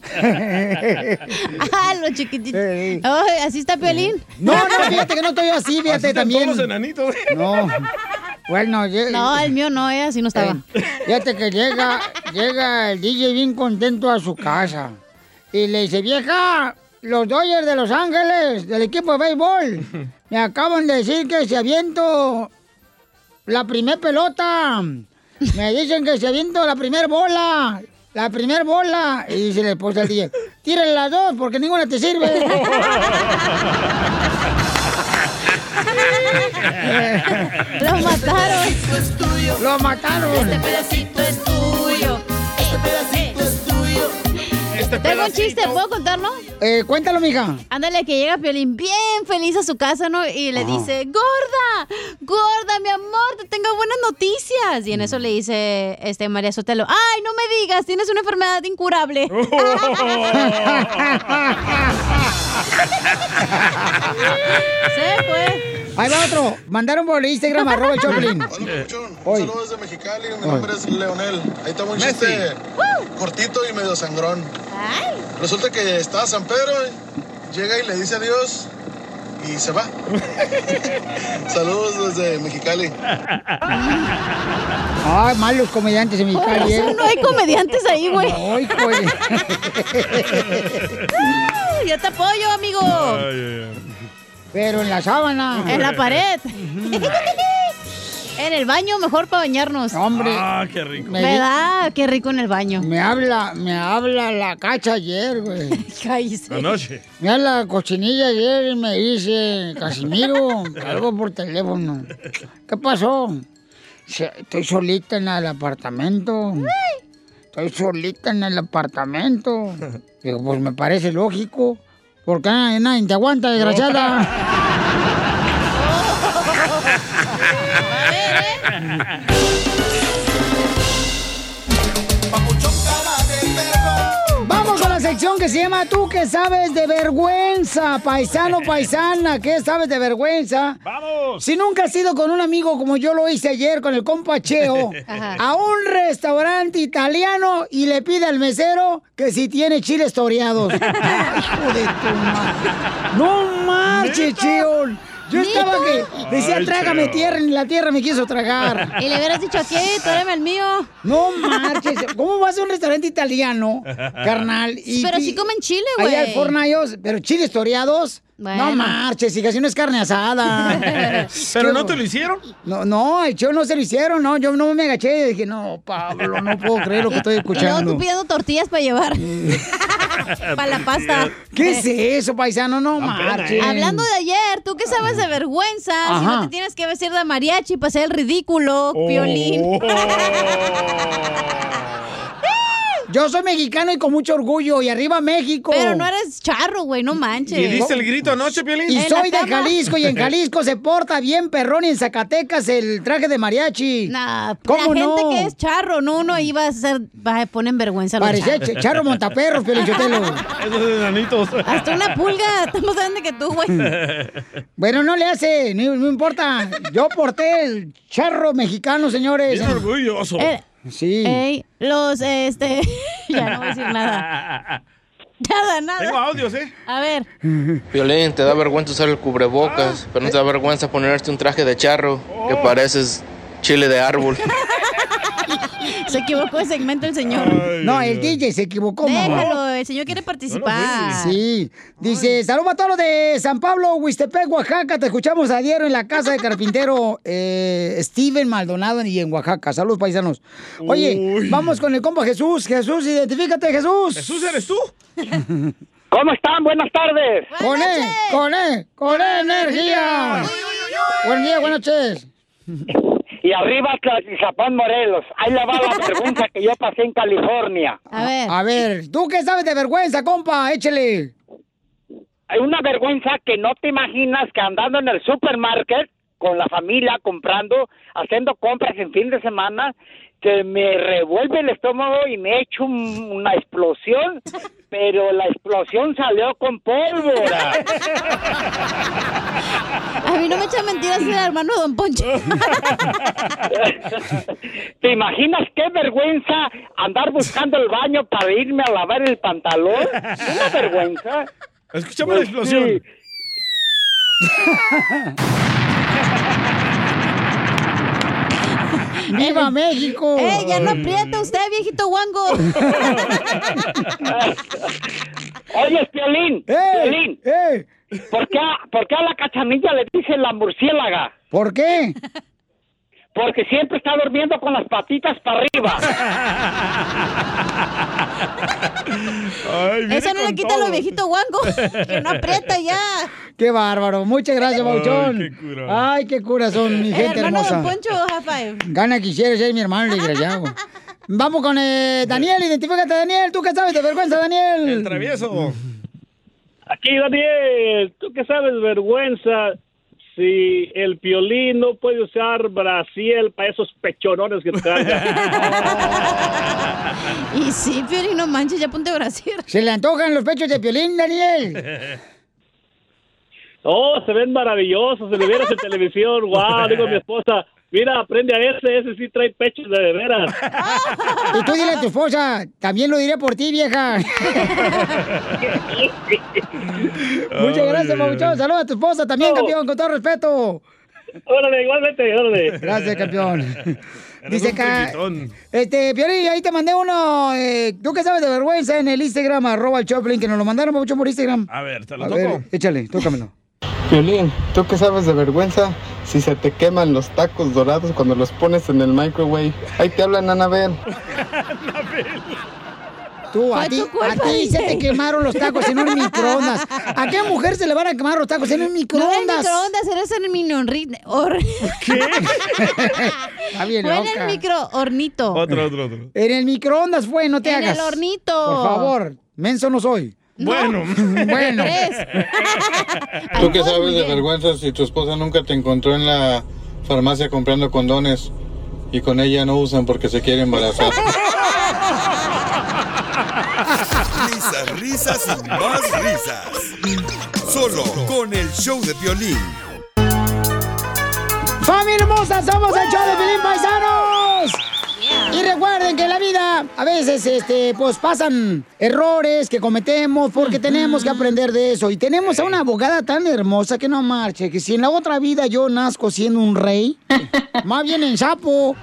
Ah, lo chiquitito. Ay, ¿Así está Piolín? No, no, fíjate que no estoy así, fíjate Así están también. todos los enanitos. No. Bueno, No, el mío no, eh, así no estaba. Eh, fíjate que llega, llega el DJ bien contento a su casa. Y le dice, vieja, los Dodgers de Los Ángeles, del equipo de béisbol, (laughs) me acaban de decir que se aviento la primer pelota. Me dicen que se aviento la primer bola. La primer bola. Y dice la esposa al DJ, tírale las dos porque ninguna te sirve. (laughs) Lo mataron. Lo mataron. Este pedacito Tengo un chiste, ¿puedo contarlo? Eh, cuéntalo, mija. Ándale, que llega Piolín bien feliz a su casa, ¿no? Y le Ajá. dice, gorda, gorda, mi amor, te tengo buenas noticias. Y en eso le dice este María Sotelo, ay, no me digas, tienes una enfermedad incurable. (laughs) (laughs) Se fue. Ahí va otro. Mandaron por Instagram (laughs) arroba el Choplin. Hoy. Saludos desde Mexicali, mi nombre es Leonel. Ahí está un chiste cortito y medio sangrón. Resulta que está San Pedro, llega y le dice adiós y se va. (laughs) Saludos desde Mexicali. Ay, malos comediantes en calle. eso no hay comediantes ahí, güey. Ay, güey. (laughs) Yo te apoyo, amigo. Pero en la sábana. En la pared. en el baño, mejor para bañarnos. Hombre. Ah, qué rico. ¿Verdad? Qué rico en el baño. Me habla, me habla la cacha ayer, güey. (laughs) Cállese. Anoche. Me habla la cochinilla ayer y me dice, Casimiro, (laughs) algo por teléfono. ¿Qué pasó? "Se- Estoy solita en el apartamento. Estoy solita en el apartamento. (laughs) Digo, pues me parece lógico. Porque nadie, nadie te aguanta, desgraciada. Vamos con la sección que se llama Tú que sabes de vergüenza, paisano, paisana, ¿qué sabes de vergüenza? ¡Vamos! Si nunca has ido con un amigo como yo lo hice ayer con el compa Cheo (laughs) Ajá. a un restaurante italiano y le pide al mesero que si tiene chiles toreados. (laughs) Hijo de tu madre. No marches, Cheo. Yo estaba que decía, Ay, trágame Cheo. tierra, y la tierra me quiso tragar. Y le hubieras dicho, ¿qué? Tráeme el mío. No marches. ¿Cómo vas a un restaurante italiano, carnal? Pero sí comen chile, güey. Allá al fornallos, pero chiles toreados. Bueno. No marches, si no es carne asada. (laughs) ¿Pero no te lo hicieron? No, no, el show no se lo hicieron, no. Yo no me agaché y dije, no, Pablo, no puedo creer lo que estoy Y luego escuchando. tú pidiendo tortillas para llevar. (laughs) (laughs) para la pasta. ¿Qué es eso, paisano? No marches. Hablando de ayer, ¿tú qué sabes de vergüenza? Si no te tienes que vestir de mariachi para hacer el ridículo, Oh. (laughs) Yo soy mexicano y con mucho orgullo. Y arriba México. Pero no eres charro, güey, no manches. ¿Y diste el grito anoche, Piolín? Y soy de. Jalisco y en (laughs) Jalisco se porta bien perrón y en Zacatecas el traje de mariachi. Nah, ¿Cómo la gente no? que es charro, no, uno iba a ser, va a poner en vergüenza. Parecía charros. ch- charro montaperros, Piolichotelo. (laughs) Esos enanitos. Hasta una pulga, estamos grande que tú, güey. (laughs) Bueno, no le hace, no, no importa. Yo porté el charro mexicano, señores. Bien orgulloso. Eh, Sí. Ey, los, este, (laughs) ya no voy a decir nada. Nada, nada. Tengo audios, ¿eh? A ver. Violín, te da vergüenza usar el cubrebocas, pero no te da vergüenza ponerte un traje de charro que pareces chile de árbol. (laughs) (laughs) Se equivocó de segmento el señor. No, el DJ se equivocó, mamá. Déjalo, el señor quiere participar. Sí. Dice, saludos a todos los de San Pablo, Huistepec, Oaxaca. Te escuchamos a diario en la casa de carpintero (laughs) eh, Steven Maldonado y en Oaxaca. Saludos, paisanos. Oye, vamos con el compa Jesús. Jesús, identifícate, Jesús. ¿Jesús eres tú? (laughs) ¿Cómo están? Buenas tardes. Con él, con él, con él, energía. Buen día, buenas noches. Y arriba Zapán Morelos. Ahí le va la (laughs) vergüenza que yo pasé en California. A ver. A ver, ¿tú qué sabes de vergüenza, compa? Échele. Hay una vergüenza que no te imaginas que andando en el supermarket con la familia comprando, haciendo compras en fin de semana, que me revuelve el estómago y me echo un- una explosión, (laughs) pero la explosión salió con pólvora. A mí no me echa mentiras el (laughs) hermano Don Poncho. (laughs) ¿Te imaginas qué vergüenza andar buscando el baño para irme a lavar el pantalón? Una vergüenza. Escuchamos la Pues explosión. sí. ¡Viva México! ¡Eh, ya no aprieta usted, viejito guango! (laughs) Oye, Piolín, Piolín, ¿por, qué, a- ¿por qué a la cachanilla le dicen la murciélaga? ¿Por qué? Porque siempre está durmiendo con las patitas para arriba. Eso no le quita lo viejito guango. Que no aprieta ya. ¡Qué bárbaro! Muchas gracias, Bauchón. qué cura. Ay, qué cura son, mi El gente hermosa. Don Poncho, high five. Gana quisiera ser mi hermano desgraciado. Vamos con eh, Daniel, identifícate, Daniel. ¿Tú qué sabes de vergüenza, Daniel? El travieso. Aquí, Daniel, tú que sabes vergüenza si el piolín no puede usar Brasil para esos pechonones que trae. (laughs) Y sí, Piolín, no manches, ya ponte Brasil. ¿Se le antojan los pechos de Piolín, Daniel? Oh, se ven maravillosos, se me vieras en televisión, wow, digo a mi esposa, mira, aprende a ese, ese sí trae pechos de, veras. Y tú dile a tu esposa, también lo diré por ti, vieja. (laughs) Muchas gracias, Mabuchón. Saludos a tu esposa también, campeón, con todo respeto. Órale, igualmente, órale. Gracias, campeón. Dice acá, este, Piolín, ahí te mandé uno, eh, tú que sabes de vergüenza en el Instagram, arroba el Choplin, que nos lo mandaron mucho por Instagram. A ver, te lo A toco. ver, échale, tócamelo. Violín, ¿tú qué sabes de vergüenza? Si se te queman los tacos dorados cuando los pones en el microwave. Ahí te hablan, Anabel. (laughs) Tú, a ti, a ti se te quemaron los tacos en un microondas. ¿A qué mujer se le van a quemar los tacos en un No en el microondas? microondas, eres en el horri- hor- Está bien Fue en loca. el micro hornito. Otro, otro, otro. En el microondas fue, no te En hagas. el hornito. Por favor, menso no soy. (laughs) Bueno. bueno. ¿Tú qué sabes de vergüenza si tu esposa nunca te encontró en la farmacia comprando condones y con ella no usan porque se quiere embarazar? Risas, risas y más risas. Solo con el show de violín. ¡Familia hermosa! ¡Somos el show de Pelín Paisanos! Y recuerden que en la vida a veces este, pues pasan errores que cometemos porque tenemos que aprender de eso. Y tenemos a una abogada tan hermosa que no marche, que si en la otra vida yo nazco siendo un rey, (laughs) más bien en sapo,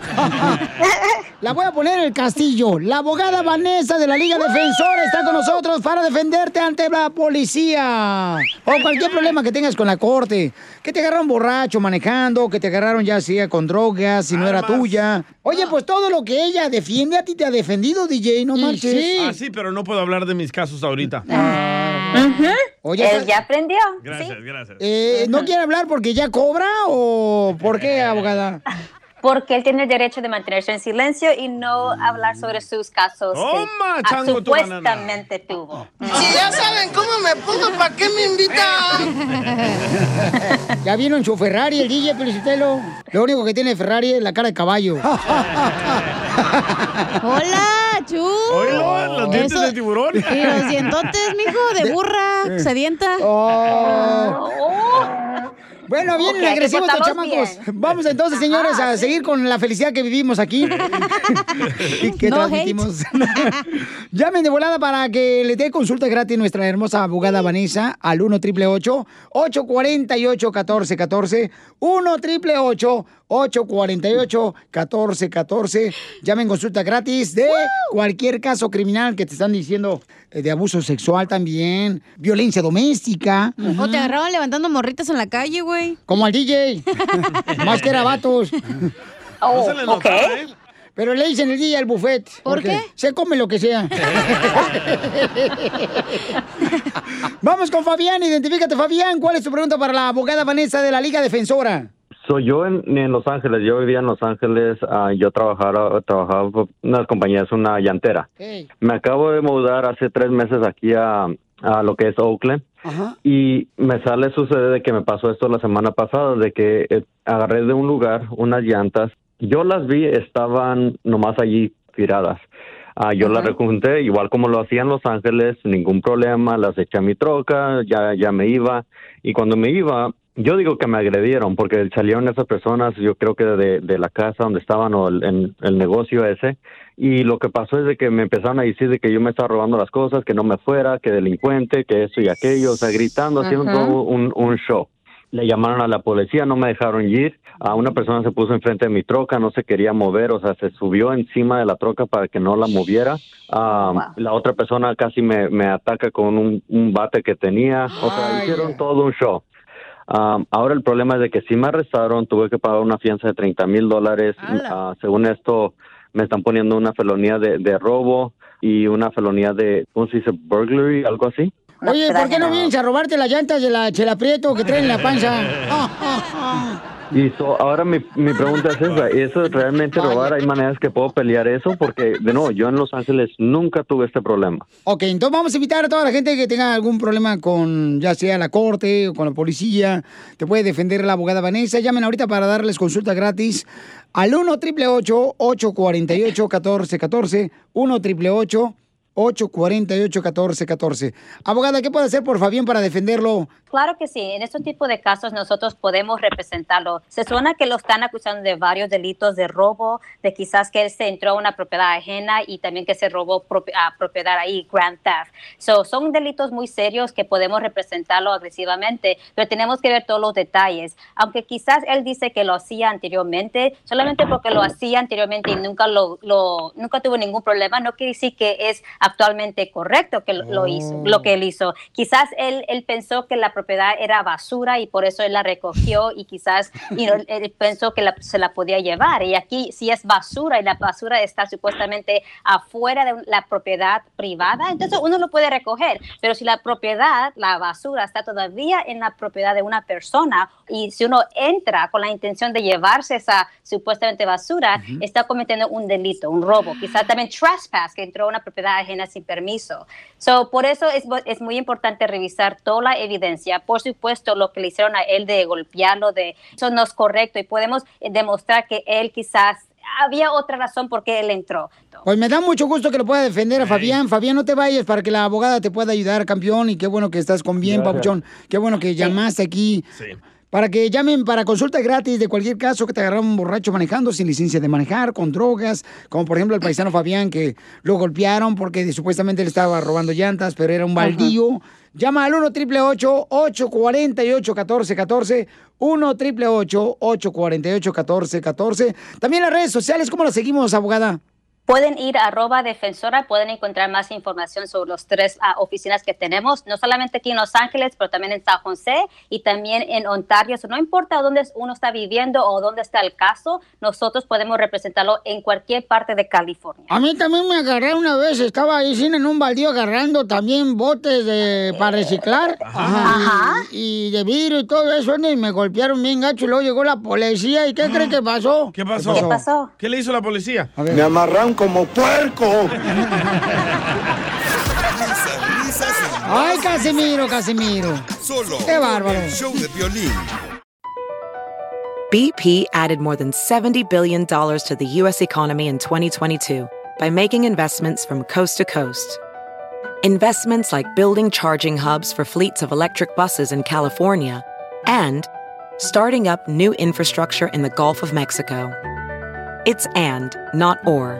(laughs) la voy a poner en el castillo. La abogada Vanessa de la Liga Defensora está con nosotros para defenderte ante la policía. O cualquier problema que tengas con la corte. Que te agarraron borracho manejando, que te agarraron ya sea con drogas, si no era tuya. Oye, pues todo lo que ella defiende a ti te ha defendido, DJ, no marches. Ah, sí, pero no puedo hablar de mis casos ahorita. Oye, Él ya aprendió. Gracias, gracias. eh, ¿no quiere hablar porque ya cobra o por qué, (laughs) abogada? Porque él tiene el derecho de mantenerse en silencio y no hablar sobre sus casos Toma, que ah, chango, supuestamente tuvo. Si ya saben cómo me pongo, ¿para qué me invitan? Ya vino en su Ferrari el DJ Felicitelo. Lo único que tiene Ferrari es la cara de caballo. Hola, Chu. Oílo, los dientes Eso- de tiburón. Y los dientotes, mijo, de burra, sedienta. Oh. Bueno, vienen Ok, agresivos portamos chamacos. bien. Vamos entonces, señores, Ajá, a seguir con la felicidad que vivimos aquí. (laughs) y que No transmitimos. (laughs) Llamen de volada para que le dé consulta gratis nuestra hermosa abogada Vanessa al 1 888 848 1414 1 888 848 1414 Llamen consulta gratis de cualquier caso criminal que te están diciendo eh, de abuso sexual también, violencia doméstica. O te agarraban levantando morritas en la calle, güey. Como al DJ. (laughs) Más que era vatos. Oh, No se le notaba. ¿eh? Pero le dicen el día al buffet. ¿Por qué? Se come lo que sea. (laughs) Vamos con Fabián. Identifícate, Fabián. ¿Cuál es tu pregunta para la abogada Vanessa de la Liga Defensora? Soy yo en, en Los Ángeles, yo vivía en Los Ángeles, ah, yo trabajaba, trabajaba por una compañía, es una llantera. Me acabo de mudar hace tres meses aquí a, a lo que es Oakland y me sale sucede de que me pasó esto la semana pasada, de que eh, agarré de un lugar unas llantas, yo las vi, estaban nomás allí tiradas. Ah, yo las recunté, igual como lo hacía en Los Ángeles, ningún problema, las eché a mi troca, ya, ya me iba. Y cuando me iba, yo digo que me agredieron porque salieron esas personas, yo creo que de, de la casa donde estaban o el, en el negocio ese. Y lo que pasó es de que me empezaron a decir de que yo me estaba robando las cosas, que no me fuera, que delincuente, que esto y aquello, o sea, gritando, haciendo Ajá. todo un, un show. Le llamaron a la policía, no me dejaron ir. A una persona se puso enfrente de mi troca, no se quería mover, o sea, se subió encima de la troca para que no la moviera. Ah, La otra persona casi me, me ataca con un, un bate que tenía. O sea, hicieron todo un show. Ah, ahora el problema es de que si me arrestaron, tuve que pagar una fianza de 30 mil dólares. Ah, según esto, me están poniendo una felonía de, de robo y una felonía de, ¿cómo se dice? Burglary, algo así. Oye, ¿por qué no vienes a robarte las llantas de la Chela Prieto que traen en la panza? (laughs) (laughs) Y so, ahora mi, mi pregunta es esa, ¿eso es realmente robar? ¿Hay maneras que puedo pelear eso? Porque, de nuevo, yo en Los Ángeles nunca tuve este problema. Ok, entonces vamos a invitar a toda la gente que tenga algún problema con ya sea la corte o con la policía. Te puede defender la abogada Vanessa. Llamen ahorita para darles consulta gratis al 1 888 848 1414 1 888 1-888-848-1414. Abogada, ¿qué puede hacer por Fabián para defenderlo? Claro que sí, en este tipo de casos nosotros podemos representarlo. Se suena que lo están acusando de varios delitos de robo, de quizás que él se entró a una propiedad ajena y también que se robó a propiedad ahí, grand theft. So, son delitos muy serios que podemos representarlo agresivamente, pero tenemos que ver todos los detalles. Aunque quizás él dice que lo hacía anteriormente, solamente porque lo hacía anteriormente y nunca lo, lo- nunca tuvo ningún problema, no quiere decir que es actualmente correcto que lo, hizo, lo que él hizo. Quizás él, él pensó que la propiedad era basura y por eso él la recogió y quizás (laughs) él pensó que la- se la podía llevar. Y aquí si es basura y la basura está supuestamente afuera de la propiedad privada, entonces uno lo puede recoger. Pero si la propiedad, la basura, está todavía en la propiedad de una persona y si uno entra con la intención de llevarse esa supuestamente basura, está cometiendo un delito, un robo. Quizás también trespass, que entró a una propiedad ajena sin permiso. So, por eso es, es muy importante revisar toda la evidencia. Por supuesto, lo que le hicieron a él de golpearlo, de eso no es correcto y podemos eh, demostrar que él quizás había otra razón por qué él entró. Pues me da mucho gusto que lo pueda defender a Fabián. Fabián, no te vayas para que la abogada te pueda ayudar, campeón. Y qué bueno que estás con bien, Gracias. Papuchón. Qué bueno que llamaste aquí. Para que llamen para consulta gratis de cualquier caso que te agarraron un borracho manejando sin licencia de manejar, con drogas, como por ejemplo el paisano Fabián que lo golpearon porque supuestamente le estaba robando llantas, pero era un baldío. Llama al 1 888 848 1414 1 888 848 1414 También las redes sociales, ¿cómo las seguimos, abogada? Pueden ir a arroba defensora, pueden encontrar más información sobre las tres ah, oficinas que tenemos, no solamente aquí en Los Ángeles, pero también en San José y también en Ontario. So, no importa dónde uno está viviendo o dónde está el caso, nosotros podemos representarlo en cualquier parte de California. A mí también me agarré una vez, estaba ahí sin en un baldío agarrando también botes de, para reciclar. Ajá. Y, y de vidrio y todo eso, y me golpearon bien gacho y luego llegó la policía. ¿Y qué cree que pasó? ¿Qué pasó? ¿Qué le hizo la policía? Me amarran como puerco. Ay, Casimiro, Casimiro. Solo Qué bárbaro. el show de violín. BP added more than $70 billion to the U.S. economy in 2022 by making investments from coast to coast. Investments like building charging hubs for fleets of electric buses in California and starting up new infrastructure in the Gulf of Mexico. It's and, not or.